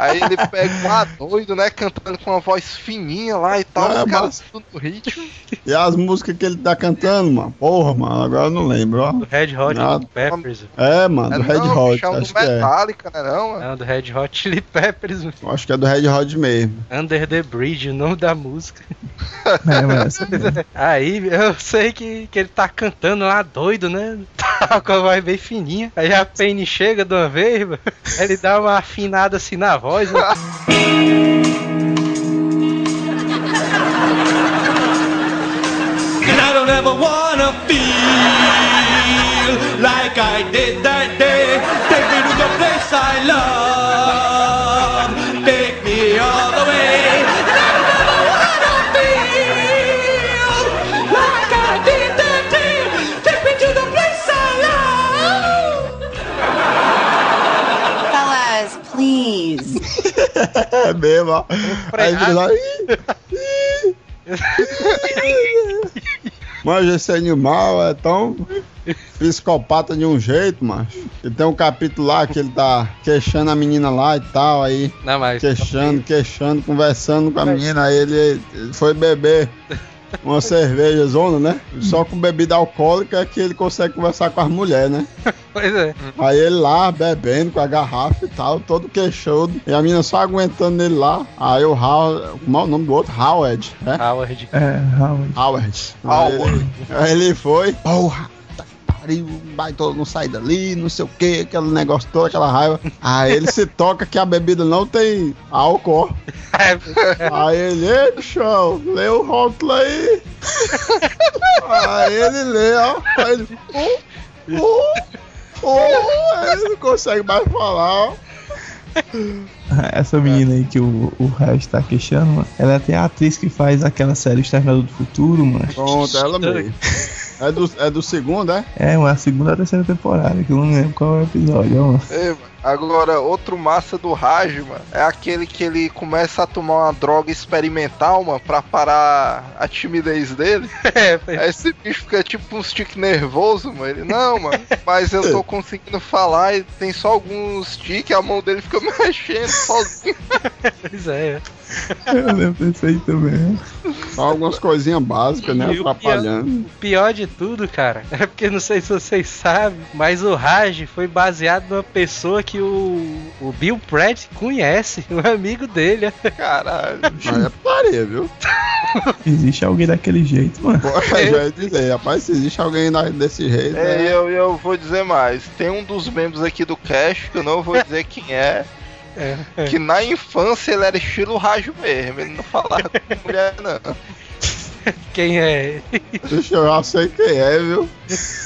Aí ele pega um doido, né? Cantando com uma voz fininha lá e tal. Os caras massa. tudo no ritmo. E as músicas que ele tá cantando, mano? Porra, mano, agora eu não lembro, ó. Do Red Hot Nada. Chili Peppers. É, mano, É, do Red não, Hot, é acho do que é. Metallica, né? Não, mano? Não, do Red Hot Chili Peppers. Eu Acho que é do Red Hot mesmo. Under the Bridge, o nome da música. É, mas. Aí eu sei que, que ele tá cantando lá doido, né? Tá com a voz bem fininha. Aí a Penny chega de uma vez, mano, ele dá uma afinada assim na voz. Né? And I don't ever wanna feel like I did that day. Take me to the place I love. É mesmo, ó. Aí fica lá. Mas esse animal é tão psicopata de um jeito, macho. E tem um capítulo lá que ele tá queixando a menina lá e tal, aí Não, mas. queixando, queixando, conversando com a menina, aí ele ele foi beber. Uma cerveja zona, né? Só com bebida alcoólica é que ele consegue conversar com as mulheres, né? Pois é. Aí ele lá, bebendo com a garrafa e tal, todo queixudo. E a menina só aguentando ele lá. Aí o Howard, como é o nome do outro? Howard, né? Howard. É, Howard. Howard. Aí ele, aí ele foi, porra, pariu, vai todo não sai dali, não sei o que, aquele negócio todo, aquela raiva. Aí ele se toca que a bebida não tem álcool. Aí ele, ei, bichão, lê o rótulo aí. Aí ele lê, ó. Aí ele, oh, oh, oh, aí ele não consegue mais falar, ó. Essa menina aí que o, o Reis tá queixando, mano, ela é até a atriz que faz aquela série Exterminador do Futuro, mano. Pronto, ela mesmo. É do, é do segundo, é? É, uma segunda ou terceira temporada, que eu não lembro qual é o episódio, mano. Agora, outro massa do Raj, mano, é aquele que ele começa a tomar uma droga experimental, mano, pra parar a timidez dele. É, foi- Aí esse bicho fica tipo um stick nervoso, mano. Ele, não, mano, mas eu tô conseguindo falar e tem só alguns tiques, a mão dele fica mexendo sozinho. pois é. Eu lembro desse aí também. Só algumas coisinhas básicas, né? E o pior, Atrapalhando. o pior de tudo, cara, é porque não sei se vocês sabem, mas o Raj foi baseado numa pessoa que o, o Bill Pratt conhece, um amigo dele. Caralho. Aí é putaria, viu? Existe alguém daquele jeito, mano. Pô, eu já ia dizer, rapaz, se existe alguém desse jeito, É, né? eu, eu vou dizer mais. Tem um dos membros aqui do cast, que eu não vou dizer quem é, É, que na infância ele era estilo Rádio mesmo. Ele não falava com mulher, não. Quem é? Deixa eu já sei quem é, viu?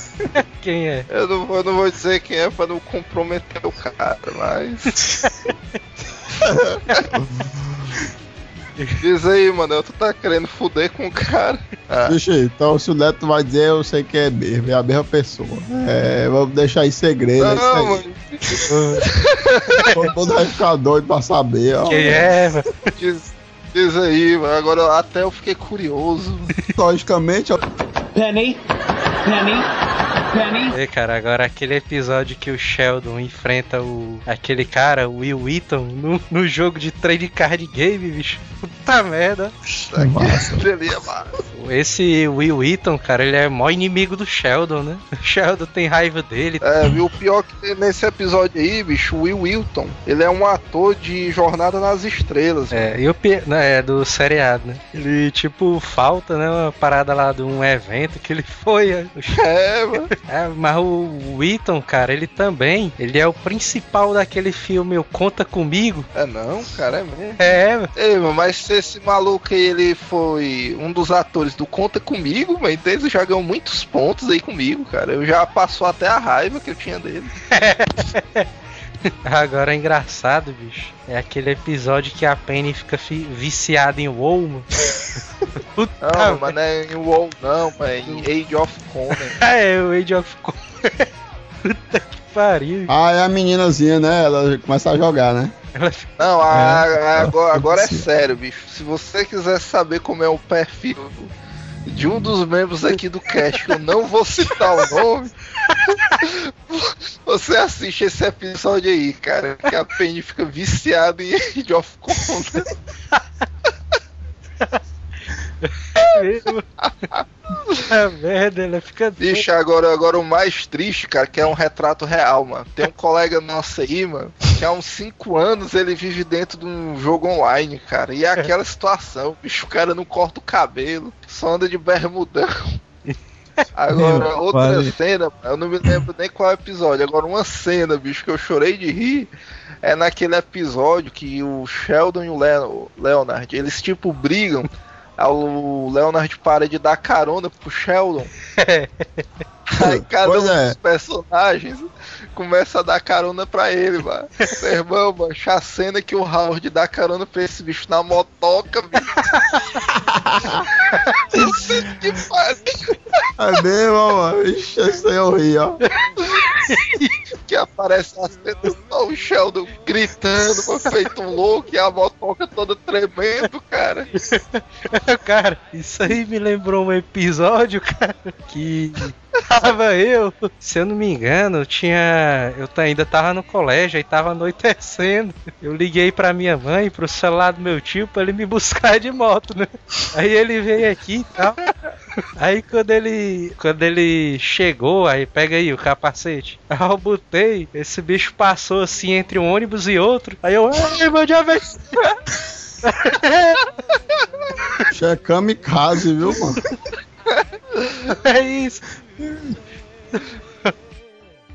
Quem é? Eu não, vou- eu não vou dizer quem é pra não comprometer o cara, mas. Diz aí, mano, tu tá querendo fuder com o cara. Ah, Deixa aí, então se o Neto vai dizer, eu sei quem é mesmo, é a mesma pessoa. É, vamos deixar em segredo. é não, isso mano. Todo mundo vai ficar doido pra saber, ó. Quem é, mano? diz, diz aí, mano. Agora até eu fiquei curioso. Logicamente, ó. Penny, Penny, Penny. É, cara, agora aquele episódio que o Sheldon enfrenta o aquele cara, o Will Wheaton, no, no jogo de trade card game, bicho. Puta merda. É massa. Esse Will Wheaton, cara, ele é mó inimigo do Sheldon, né? O Sheldon tem raiva dele. É, viu? O pior que nesse episódio aí, bicho, o Will Wilton, ele é um ator de Jornada nas Estrelas. É, e o pi- né, é do seriado, né? Ele, tipo, falta, né? Uma parada lá de um evento que ele foi. é, É, mano. É, mas o Wheaton, cara, ele também, ele é o principal daquele filme O Conta Comigo. É não, cara, é mesmo. É. Ei, mas se esse maluco aí, ele foi um dos atores do Conta Comigo, mano, então ele já ganhou muitos pontos aí comigo, cara. Eu já passou até a raiva que eu tinha dele. Agora é engraçado, bicho. É aquele episódio que a Penny fica fi- viciada em WoW, mano. Puta Não, mas não é em WoW não, mano, é em Age of Conan. É, o Age of Conan. Puta que pariu. Ah, é a meninazinha, né? Ela começa a jogar, né? Não, a- É, a- agora, agora é sério, bicho. Se você quiser saber como é o perfil de um dos membros aqui do cast, que eu não vou citar o nome, você assiste esse episódio aí, cara. Que a Penny fica viciada em Age of Conan. mesmo. Puta merda, ela fica Bicho, agora, agora o mais triste, cara, que é um retrato real, mano. Tem um colega nosso aí, mano, que há uns 5 anos ele vive dentro de um jogo online, cara. E é aquela situação, bicho, o cara não corta o cabelo, só anda de bermudão. Agora, Meu, outra vale. cena, eu não me lembro nem qual episódio. Agora, uma cena, bicho, que eu chorei de rir é naquele episódio que o Sheldon e o Leo- Leonard, eles tipo brigam. O Leonard para de dar carona pro Sheldon. Aí cada Pois um é. dos personagens começa a dar carona pra ele, mano. Meu irmão, mano, a cena que o Howard dá carona pra esse bicho na motoca, bicho. que pariu. É mesmo, mano. Ixi, isso aí eu ri, ó. que aparece a cena só o Sheldon gritando, mano, feito um louco, e a motoca toda tremendo, cara. Cara, isso aí me lembrou um episódio, cara, que tava eu, se eu não me engano, tinha. Eu ainda tava no colégio, aí tava anoitecendo. Eu liguei pra minha mãe, pro celular do meu tio, pra ele me buscar de moto, né? Aí ele veio aqui e tal. Aí quando ele. Quando ele chegou, aí pega aí o capacete. Aí eu botei, esse bicho passou assim entre um ônibus e outro. Aí eu, ai meu diabo, isso?" Isso é kamikaze, viu, mano? é isso.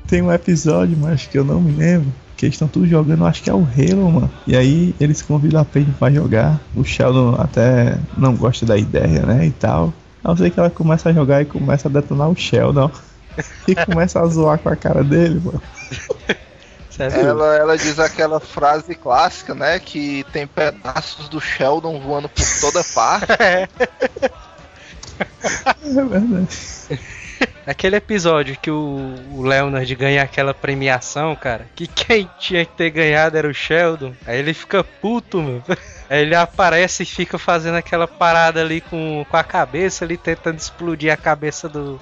Tem um episódio, mas que eu não me lembro. Que eles estão tudo jogando, acho que é o Halo, mano. E aí eles convidam a Paige pra jogar. O Sheldon até não gosta da ideia, né? E tal. Aí eu sei que ela começa a jogar e começa a detonar o Sheldon. E começa a zoar com a cara dele, mano. Ela, ela diz aquela frase clássica, né? Que tem pedaços do Sheldon voando por toda parte. É. É verdade. Aquele episódio que o, o Leonard ganha aquela premiação, cara, que quem tinha que ter ganhado era o Sheldon. Aí ele fica puto, mano. Aí ele aparece e fica fazendo aquela parada ali com, com a cabeça, ali tentando explodir a cabeça do.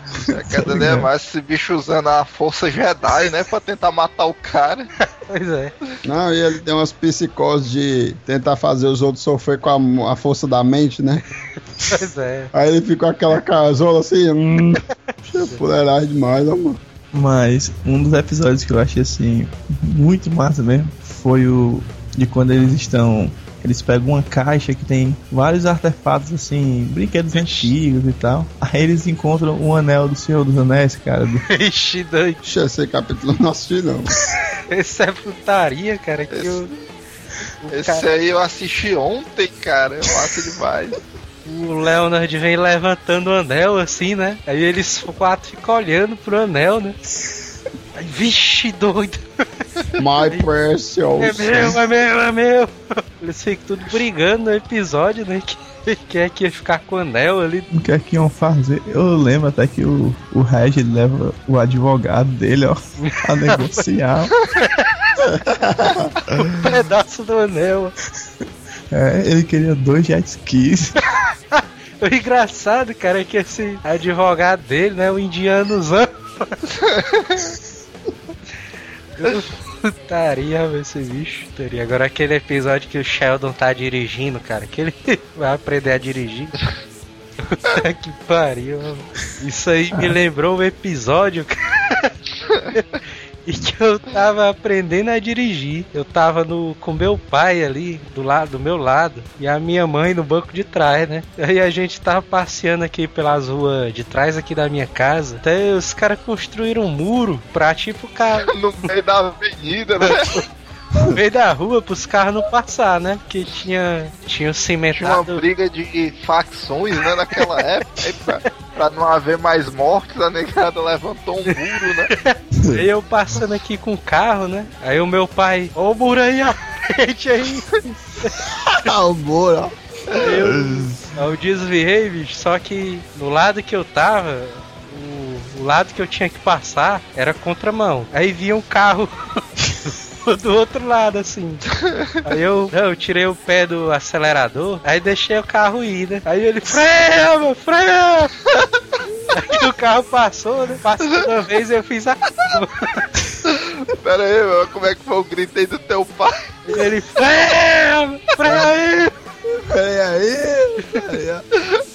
Cada vez mais esse bicho usando a força Jedi, né? Pra tentar matar o cara. Pois é. Não, e ele tem umas psicoses de tentar fazer os outros sofrer com a, a força da mente, né? Pois é. Aí ele fica com aquela casola assim, hum, fuleiragem demais, ó, mano. Mas um dos episódios que eu achei assim muito massa mesmo foi o de quando eles estão. Eles pegam uma caixa que tem vários artefatos assim, brinquedos antigos e tal. Aí eles encontram um anel do Senhor dos Anéis, cara. do- Ixi, doido. Ixi, esse capítulo eu não assisti, não. Esse é putaria, cara, que eu. o Esse cara- aí eu assisti ontem, cara. É massa demais. O Leonard vem levantando o anel assim, né? Aí eles quatro ficam olhando pro anel, né? Aí, vixe, doido. My Precious. É meu, é meu, é meu. Eles ficam tudo brigando no episódio, né? Que quer que ia ficar com o anel ali. O que é que iam fazer? Eu lembro até que o, o Reg leva o advogado dele, ó, a negociar. Um pedaço do anel. É, ele queria dois jet skis. O engraçado, cara, é que esse advogado dele, né? O indianozão. Putaria, velho, esse bicho. Putaria. Agora aquele episódio que o Sheldon tá dirigindo, cara, que ele vai aprender a dirigir. Puta que pariu, mano. Isso aí me lembrou um episódio, cara. E que eu tava aprendendo a dirigir. Eu tava no, com meu pai ali, do lado do meu lado, e a minha mãe no banco de trás, né? Aí a gente tava passeando aqui pelas ruas de trás aqui da minha casa. Até os caras construíram um muro pra tipo ca- No meio da avenida, né? no meio da rua pros carros não passar, né? Porque tinha tinha o Tinha uma cimentado. briga de facções, né, naquela época. Aí pra, pra não haver mais mortes, a negada levantou um muro, né? Aí eu passando aqui com o carro, né? Aí o meu pai, ô muro aí frente aí. Ah, o Bora. Eu, eu desviei, bicho, só que no lado que eu tava, o, o lado que eu tinha que passar era contramão. Aí vinha um carro do outro lado, assim. Aí eu, eu tirei o pé do acelerador, aí deixei o carro ir, né? Aí ele, freia, meu, freia! Aí o carro passou, né? Passou uma vez eu fiz a curva. Pera aí, meu, como é que foi o grito aí do teu pai? Ele, freia, freia aí! Pera aí. Aí.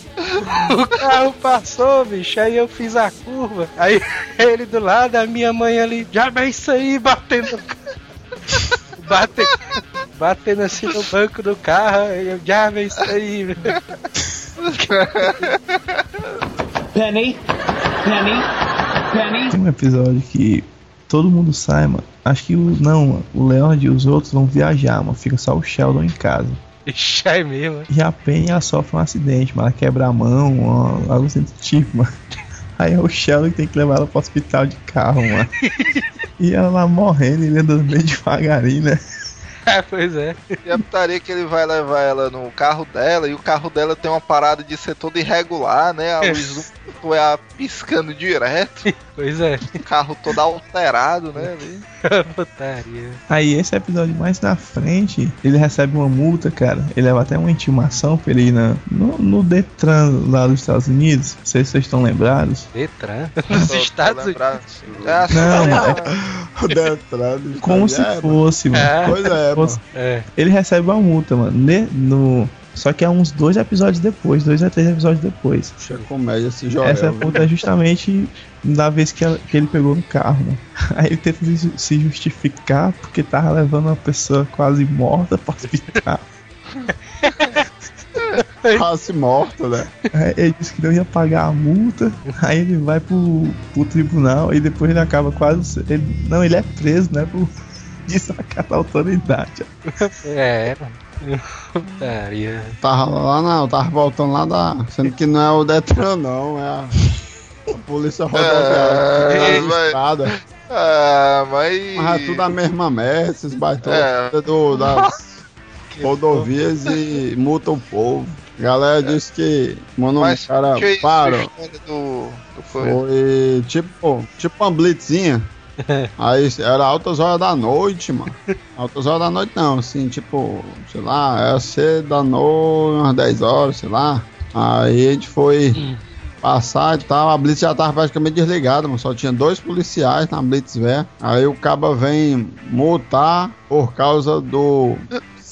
O carro passou, bicho, aí eu fiz a curva. Aí ele do lado, a minha mãe ali, já é isso aí, batendo. Batendo, batendo assim no banco do carro, aí eu já é isso aí. Penny, Penny, Penny. Tem um episódio que todo mundo sai, mano. Acho que o. Não, mano, o Leonard e os outros vão viajar, mano. Fica só o Sheldon em casa. Ixi, aí mesmo. E a Penny ela sofre um acidente, mano. Ela quebra a mão, ó, algo assim do tipo, mano. Aí é o Sheldon que tem que levar ela pro hospital de carro, mano. E ela lá morrendo e ele andando bem devagarinho, né? Ah, pois é. E a putaria que ele vai levar ela no carro dela, e o carro dela tem uma parada de ser todo irregular, né? A luz do é piscando direto, Pois é. o carro todo alterado, né? ali. Putaria. Aí esse episódio mais na frente, ele recebe uma multa, cara. Ele leva até uma intimação pra ele ir na, no, no Detran lá dos Estados Unidos. Não sei se vocês estão lembrados. Detran? Nos Tô- tô Estados Unidos. É, Não, mano, O Detran dos Como se fosse, mano. É. Pois é, mano. É. Ele recebe uma multa, mano. Ne- no... Só que é uns dois episódios depois, dois a três episódios depois. Isso é comédia esse Joel. Essa multa é justamente da vez que, ela- que ele pegou no carro, né? Aí ele tenta se- justificar porque tava levando uma pessoa quase morta pro hospital. Quase morta, né? Aí ele disse que não ia pagar a multa. Aí ele vai pro, pro tribunal e depois ele acaba quase. Ele, não, ele é preso, né? Por desacatar a autoridade. É. Putaria. Tava lá na. Tava voltando lá da. Sendo que não é o Detran, não, é a. a polícia rodoviária. É, na mas- estrada. Ah, mas. Mas é tudo a mesma merda, esses baitões É. do, das rodovias e multa o povo. A galera disse que, mano, Mas o cara que é para. história do, do? Foi tipo, tipo uma blitzinha. Aí era altas horas da noite, mano. Altas horas da noite não, assim, tipo, sei lá, era cedo da noite, umas 10 horas, sei lá. Aí a gente foi passar e tal, a Blitz já tava praticamente desligada, mano. Só tinha dois policiais na Blitz velha. Aí o caba vem multar por causa do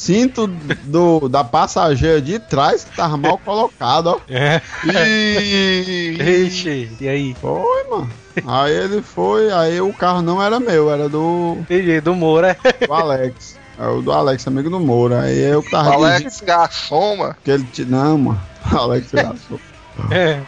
cinto do, da passageira de trás que tava mal colocado, ó. É. Ih, Ixi, e aí? Foi, mano. Aí ele foi, aí o carro não era meu, era do, Entendi, do Moura. do Alex. É o do Alex, amigo do Moura. Aí eu que tava dirigindo. Alex Garçom, mano. Que ele t... Não, mano. Alex Garçom. É.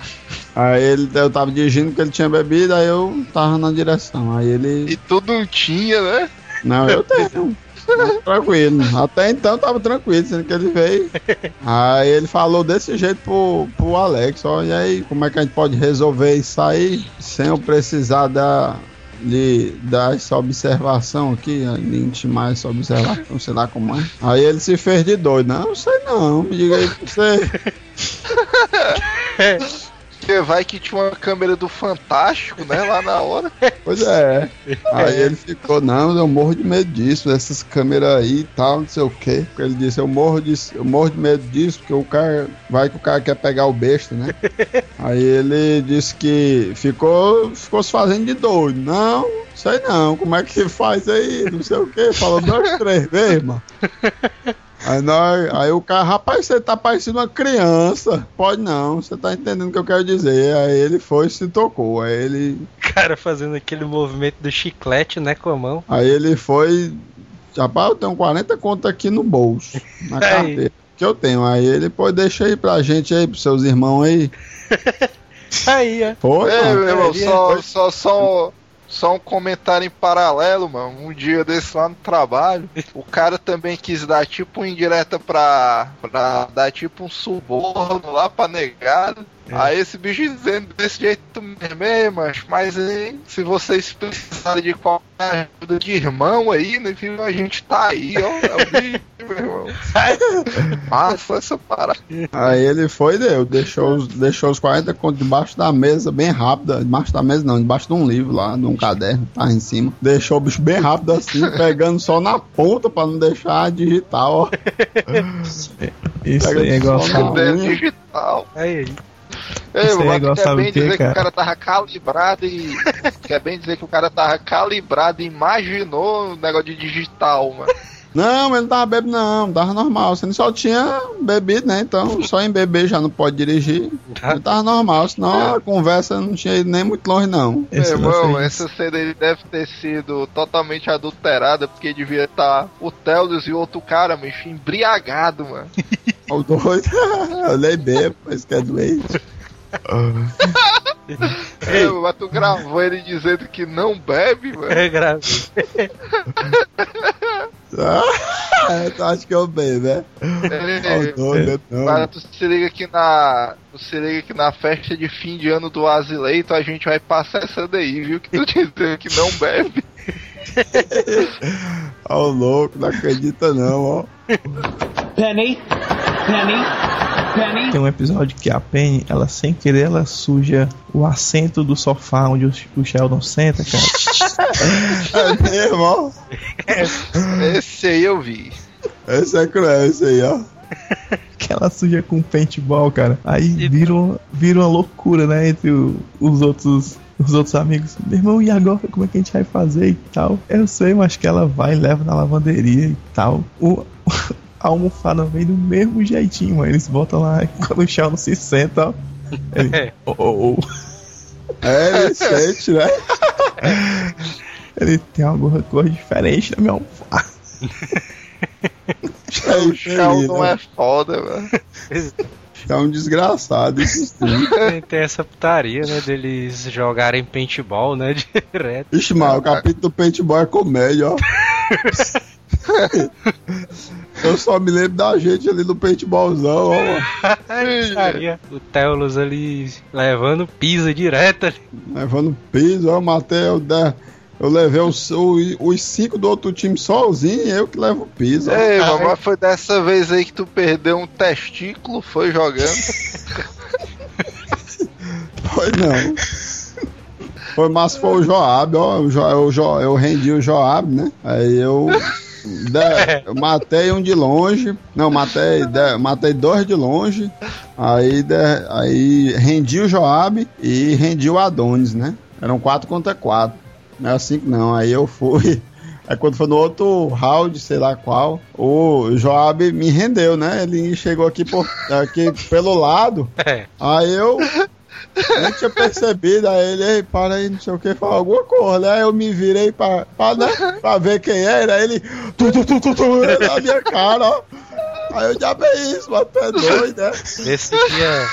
Aí ele, eu tava dirigindo porque ele tinha bebido, aí eu tava na direção. Aí ele. E tu não tinha, né? Não, eu tenho. Tranquilo. Até então tava tranquilo, sendo que ele veio. Aí ele falou desse jeito pro, pro Alex, ó. E aí, como é que a gente pode resolver isso aí sem eu precisar da, de dar essa observação aqui, de intimar essa observação, sei lá como é. Aí ele se fez de doido. Não, não sei não, me diga aí pra você. Porque vai que tinha uma câmera do Fantástico, né? Lá na hora. Pois é. Aí ele ficou, não, eu morro de medo disso, dessas câmeras aí e tal, não sei o quê. Porque ele disse, eu morro, de, eu morro de medo disso, porque o cara. Vai que o cara quer pegar o besta, né? Aí ele disse que ficou, ficou se fazendo de doido. Não, sei não, como é que faz aí? Não sei o quê. Falou duas, três vezes, mano. Aí, nós, aí o cara, rapaz, você tá parecendo uma criança. Pode não, você tá entendendo o que eu quero dizer. Aí ele foi e se tocou. Aí ele cara fazendo aquele movimento do chiclete, né, com a mão. Aí ele foi. Rapaz, eu tenho 40 contas aqui no bolso, na Aí. carteira. Que eu tenho. Aí ele, pô, deixa aí pra gente aí, pros seus irmãos aí. Aí, ó. Foi, É, mano. meu irmão, só, só, só, só um comentário em paralelo, mano. Um dia desse lá no trabalho, o cara também quis dar tipo indireta pra, pra dar tipo um suborno lá pra negado. É. Aí esse bicho dizendo desse jeito mesmo, "Ei, macho, mas aí, se vocês precisarem de qualquer ajuda de irmão aí, né, filho, a gente tá aí, ó. É o bicho, meu irmão. Massa essa parada. Aí ele foi e deu. Deixou os, deixou os 40 contos debaixo da mesa, bem rápido. Debaixo da mesa não, debaixo de um livro lá, de um caderno, tá em cima. Deixou o bicho bem rápido assim, pegando só na ponta pra não deixar digitar, ó. Isso Pega aí é igual unha. digital. Aí, Ei, Isso é mas igual quer bem o quê, dizer que cara? o cara tava calibrado e. quer bem dizer que o cara tava calibrado e imaginou o negócio de digital, mano. Não, ele não tava bebendo, não, tava normal. Você só tinha bebido, né? Então, só em beber já não pode dirigir. Ele tava normal, senão a conversa não tinha ido nem muito longe, não. Meu Esse irmão, essa cena aí deve ter sido totalmente adulterada, porque devia estar o Telos e o outro cara, mas embriagado, mano. O doido. Olhei bem, mas que é doente. É, mas tu gravou ele dizendo que não bebe, mano. é grave. Ah, tu acha que eu bebo, né? É. Mas tu se liga que na. Tu se liga que na festa de fim de ano do Azileito a gente vai passar essa daí, viu? Que tu dizendo que não bebe. Ó, o louco, não acredita não, ó. Penny, Penny, Penny. Tem um episódio que a Penny, ela sem querer, ela suja o assento do sofá onde o, Sheldon senta, cara. É mesmo, ó. Esse aí eu vi. Esse é cruel, esse aí, ó. Aquela suja com paintball, cara. Aí vira, uma- vira uma loucura, né? Entre o- os outros. Os outros amigos, meu irmão, e agora? Como é que a gente vai fazer e tal? Eu sei, mas que ela vai e leva na lavanderia e tal. O, a almofada vem do mesmo jeitinho, mano. Eles botam lá e quando o chão não se senta, ó. Ele, oh, oh, oh. É, ele sente, né? Ele tem alguma coisa diferente na minha almofada. É o isso aí, Sheldon né? é foda, velho. É um desgraçado esses. Tem, tem essa putaria, né? Deles jogarem paintball, né? Direto. Ixi, mano, o capítulo do paintball é comédia, ó. Eu só me lembro da gente ali no paintballzão, ó. Putaria. O Teolos ali levando pisa direto ali. Levando piso, ó, eu matei, eu, levei os, os, cinco do outro time sozinho e eu que levo o piso. Ei, mas foi dessa vez aí que tu perdeu um testículo, foi jogando. Foi não. Foi, mas foi o Joab, ó. O Jo, eu, Jo- eu rendi o Joab, né? Aí eu. de- eu matei um de longe. Não, matei, de- matei dois de longe. Aí, de- aí rendi o Joab e rendi o Adonis, né? Eram quatro contra quatro. Não é assim que não. Aí eu fui. Aí quando foi no outro round, sei lá qual, o Joab me rendeu, né? Ele chegou aqui, por, aqui pelo lado. É. Aí eu nem tinha percebido, aí ele, ei, para aí, não sei o que, falou alguma coisa, né? Aí eu me virei pra, pra, né, pra ver quem era, aí ele, tu, tu, tu, tu, tu, na minha cara, ó. Aí eu já é isso, mas tu é doido, né? Nesse dia.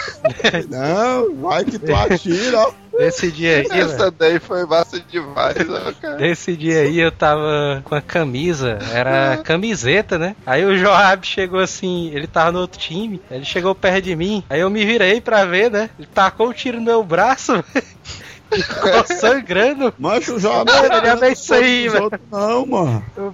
Não, vai que tu atira, ó. Nesse dia aí. Essa daí foi massa demais, ó, cara. Nesse dia aí eu tava com a camisa, era camiseta, né? Aí o Joab chegou assim, ele tava no outro time, ele chegou perto de mim, aí eu me virei pra ver, né? Ele tacou o tiro no meu braço, ficou sangrando. Mancha o Joab. Ele é bem isso aí, velho. Não, mano. Eu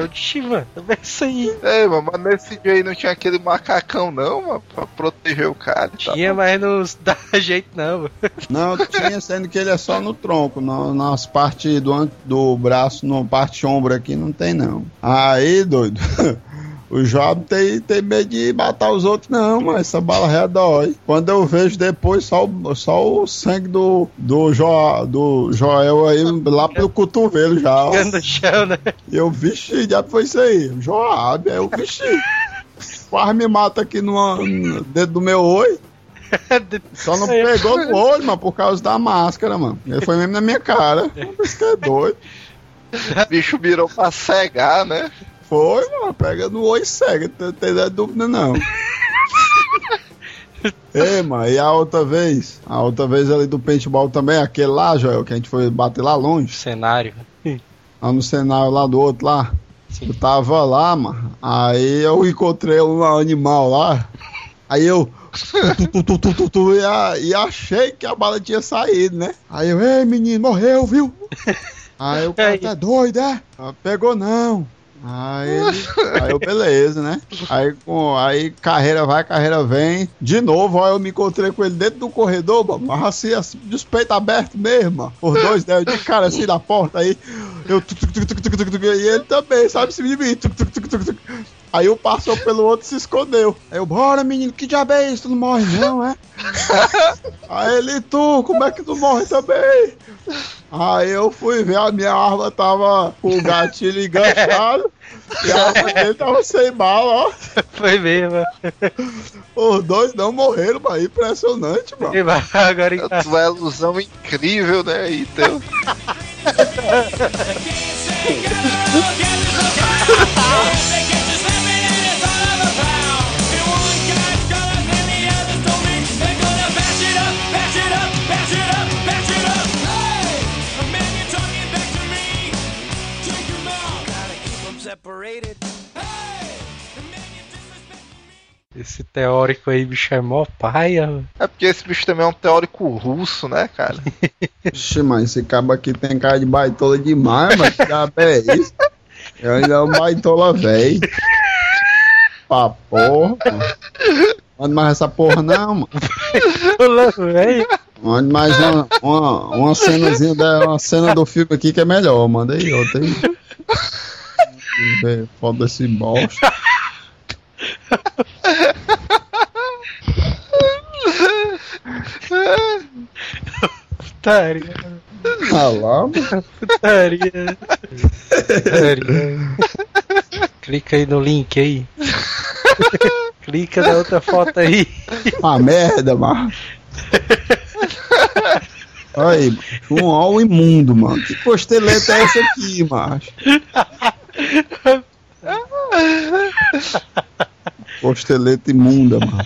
Eu disse, mano, é isso aí. Ei, mano, mas nesse dia aí não tinha aquele macacão, não, mano, pra proteger o cara. Tinha, mas não dá jeito não, mano. Não, tinha, sendo que ele é só no tronco, no- nas partes do, do braço, na parte ombro aqui, não tem não. Aí, doido, o Job tem, tem medo de matar os outros, não, mas essa bala já dói. Quando eu vejo depois só, o- só o sangue do, do, jo, do Joel aí lá pelo cotovelo já. ó. Chão, né? E eu, vixe, já foi isso aí, Joab, aí eu, vixe, quase me mata aqui numa, no- dentro do meu oi. Só não pegou no olho, mano, por causa da máscara, mano. Ele foi mesmo na minha cara. Isso que é doido. O bicho virou pra cegar, né? Foi, mano. Pega no e cega. Não tem dúvida, não. Ei, mano, e a outra vez? A outra vez ali do paintball também, aquele lá, Joel, que a gente foi bater lá longe. Cenário. Lá no cenário lá do outro lá. Eu tava lá, mano. Aí eu encontrei um animal lá. Aí eu. tu, tu, tu, e, a- e achei que a bala tinha saído, né? Aí eu, ei menino, morreu, viu? Aí o cara tá doido, é? Pegou não. Aí, aí eu, beleza, né? Aí, com, aí carreira vai, carreira vem. De novo, ó, eu me encontrei com ele dentro do corredor, mas assim, assim, dos peitos abertos mesmo. Os dois, né? De cara assim na porta, aí eu. e ele também, sabe, se tuc, tuc. Aí um passou pelo outro e se escondeu. Aí eu, bora menino, que diabo é isso? Tu não morre não, é? Aí ele, tu, como é que tu morre também? Aí eu fui ver, a minha arma tava com o gatilho enganchado e a arma dele tava sem bala, ó. Foi mesmo. Os dois não morreram, mano. Impressionante, mano. Agora em É uma ilusão incrível, né? E Esse teórico aí, bicho, é mó paia. É porque esse bicho também é um teórico russo, né, cara? Ixi, mas esse cabo aqui tem cara de baitola demais, mas que diabo é isso? Eu ainda é um baitola velho. Pra porra, mano. Manda mais essa porra não, mano. Louco, velho. Mande mais uma, uma, uma cenazinha da, uma cena do filme aqui que é melhor. Manda aí, ó. Tem. Vamos ver, Foda esse bosta. Putaria. Ah lá, mano. Putaria. Putaria. Clica aí no link aí. Clica na outra foto aí. Ah, merda, mano. Aí, um all imundo, mano. Que costeleta é essa aqui, macho? Costeleta imunda, mano.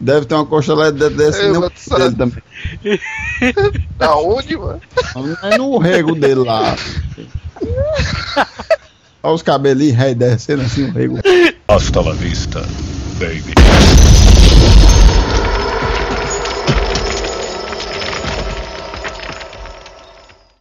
Deve ter uma costeleta dessa Ei, tu dele também. Da onde, mano? É no rego dele lá. Olha os cabelinhos descendo assim o rego. Hasta la vista, baby.